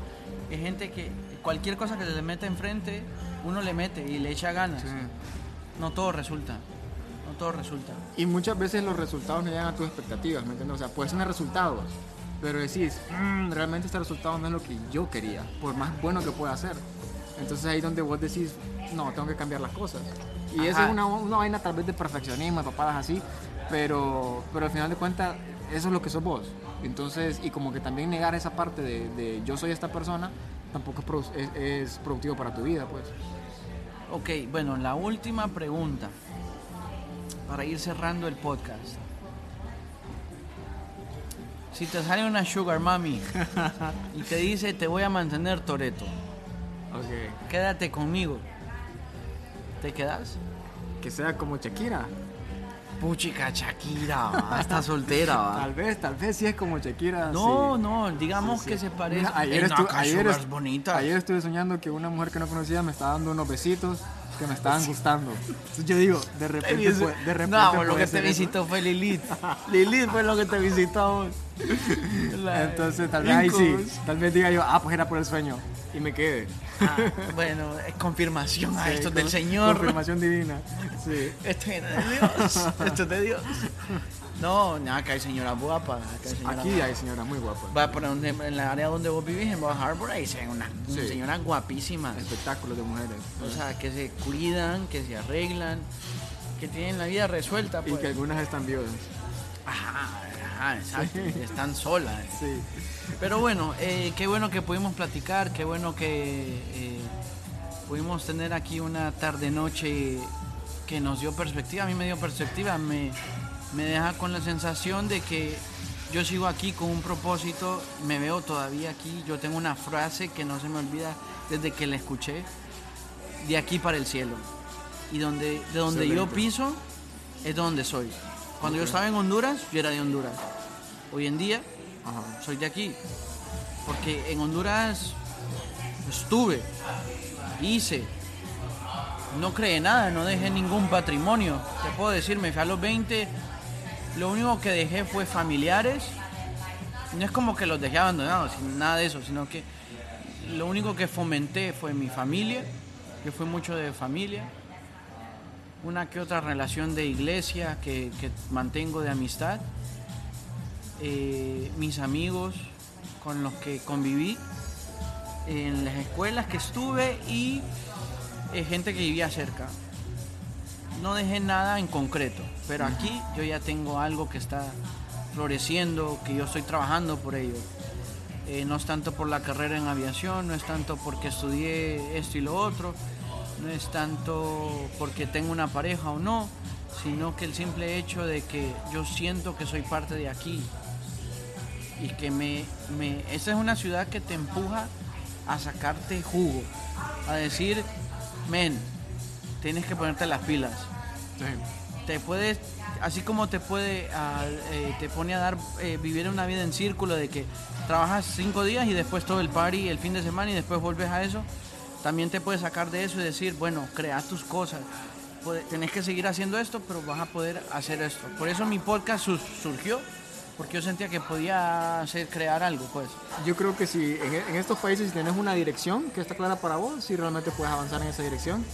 es gente que cualquier cosa que se le meta enfrente, uno le mete y le echa ganas. Sí. No todo resulta, no todo resulta. Y muchas veces los resultados no llegan a tus expectativas, ¿me entiendes? O sea, puedes tener resultados, pero decís, "Mm, realmente este resultado no es lo que yo quería, por más bueno que pueda ser. Entonces ahí donde vos decís, no, tengo que cambiar las cosas. Y eso Ajá. es una, una vaina tal vez de perfeccionismo, de papadas así, pero, pero al final de cuentas, eso es lo que sos vos. Entonces, y como que también negar esa parte de, de yo soy esta persona, tampoco es, es- es productivo para tu vida, pues. Ok, bueno, la última pregunta para ir cerrando el podcast. Si te sale una sugar mami y te dice te voy a mantener Toreto, Ok. quédate conmigo, ¿te quedas? Que sea como Shakira. Puchica, Shakira, está soltera, va. Tal vez, tal vez sí es como Shakira. No, sí. no, digamos Sí, sí. que se parece. Mira, ayer, no, estu- acá ayer, sugars est- bonitas. ayer estuve soñando que una mujer que no conocía me estaba dando unos besitos que me estaban gustando. Entonces yo digo, de repente, fue- de repente no, lo que te eso. visitó fue Lilith. Lilith fue lo que te visitó. La- Entonces tal vez ahí sí, tal vez diga yo, ah, pues era por el sueño y me quede. Ah, bueno, es confirmación a Sí, esto con- del Señor. Confirmación divina. Sí. Esto es de Dios. Esto es de Dios. No, no, acá hay señoras guapas. Acá hay señoras Aquí hay señoras muy guapas. Va por donde, en la área donde vos vivís, en Bar Harbor, ahí se ven unas Sí. señoras guapísimas. Espectáculos de mujeres. O sea, que se cuidan, que se arreglan, que tienen la vida resuelta. Y Pues. que algunas están viudas. Ajá, ajá, exacto. Sí. Están solas. Sí. Pero bueno, eh, qué bueno que pudimos platicar, qué bueno que eh, pudimos tener aquí una tarde-noche que nos dio perspectiva. A mí me dio perspectiva, me, me deja con la sensación de que yo sigo aquí con un propósito, me veo todavía aquí. Yo tengo una frase que no se me olvida desde que la escuché, de aquí para el cielo. Y donde, de donde yo piso es donde soy. Cuando yo estaba en Honduras, yo era de Honduras. Hoy en día Ajá. soy de aquí. Porque en Honduras estuve, hice, no creé nada, no dejé ningún patrimonio. Te puedo decir, me fui a los 20, lo único que dejé fue familiares. No es como que los dejé abandonados, nada de eso, sino que lo único que fomenté fue mi familia, que fue mucho de familia. Una que otra relación de iglesia que, que mantengo de amistad eh, mis amigos con los que conviví en las escuelas que estuve y eh, gente que vivía cerca. No dejé nada en concreto, pero aquí yo ya tengo algo que está floreciendo, que yo estoy trabajando por ello. Eh, no es tanto por la carrera en aviación, no es tanto porque estudié esto y lo otro, no es tanto porque tengo una pareja o no, sino que el simple hecho de que yo siento que soy parte de aquí y que me, me esta es una ciudad que te empuja a sacarte jugo, a decir, men, tienes que ponerte las pilas. Sí. Te puedes, así como te puede, eh, te pone a dar, eh, vivir una vida en círculo de que trabajas cinco días y después todo el party el fin de semana y después vuelves a eso, también te puedes sacar de eso y decir, bueno, crea tus cosas. Tenés que seguir haciendo esto, pero vas a poder hacer esto. Por eso mi podcast surgió, porque yo sentía que podía hacer, crear algo, pues. Yo creo que si en, en estos países si tienes una dirección que está clara para vos, si realmente puedes avanzar en esa dirección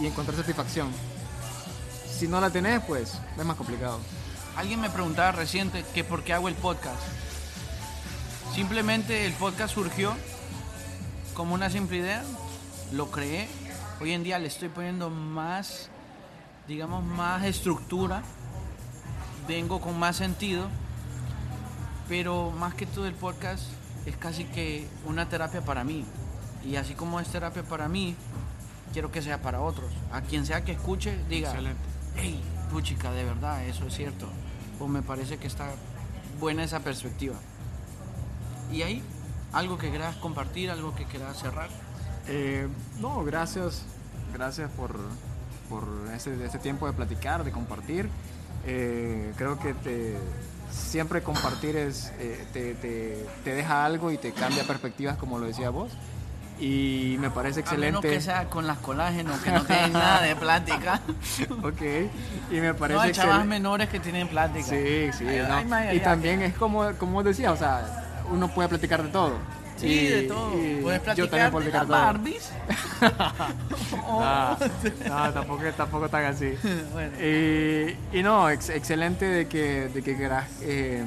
y encontrar satisfacción. Si no la tenés, pues es más complicado. Alguien me preguntaba reciente que por qué hago el podcast. Simplemente el podcast surgió como una simple idea, lo creé. Hoy en día le estoy poniendo más, digamos, más estructura. Vengo con más sentido. Pero más que todo el podcast es casi que una terapia para mí. Y así como es terapia para mí, quiero que sea para otros. A quien sea que escuche, diga, Excelente. hey, puchica, de verdad, eso es cierto. Pues me parece que está buena esa perspectiva. Y ahí, algo que quieras compartir, algo que quieras cerrar. Eh, no, gracias. Gracias por, por ese, ese tiempo de platicar, de compartir. Eh, creo que te, siempre compartir es, eh, te, te- te deja algo y te cambia perspectivas, como lo decía vos. Y me parece A menos excelente. que sea con las colágenos, que no tienen nada de plática. ok. Y me parece No, hay chavas excelente. menores que tienen plática. Sí, sí. Ay, ¿no? ay, y también es como, como vos decías, o sea, uno puede platicar de todo. Sí, Y- de todo. Puedes platicar de las. Barbies. No, no, tampoco, tampoco tan así. Bueno. Y, y no, ex- excelente de que, de que quieras eh,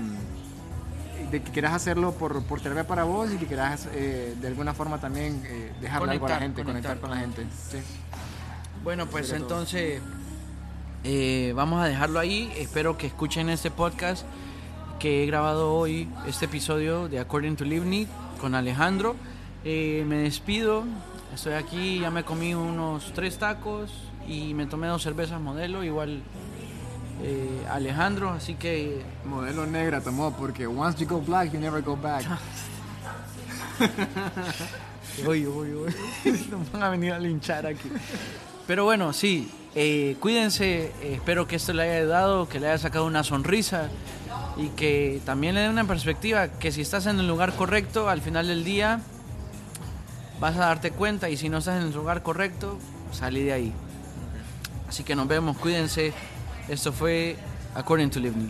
de que quieras hacerlo por, por terapia para vos y que quieras eh, de alguna forma también eh, dejarle algo a la gente, conectar. conectar con la gente. Sí. Bueno, pues entonces eh, vamos a dejarlo ahí. Espero que escuchen este podcast que he grabado hoy, este episodio de According to Livni con Alejandro. Eh, me despido. Estoy aquí, ya me comí unos tres tacos y me tomé dos cervezas modelo, igual eh, Alejandro, así que Modelo negra tomó porque once you go black you never go back. Nos van a venir a linchar aquí. Pero bueno, sí. eh, cuídense. espero que esto le haya ayudado, que le haya sacado una sonrisa y que también le dé una perspectiva que si estás en el lugar correcto, al final del día vas a darte cuenta y si no estás en el lugar correcto, salí de ahí. Así que nos vemos, cuídense. Esto fue According to Livni.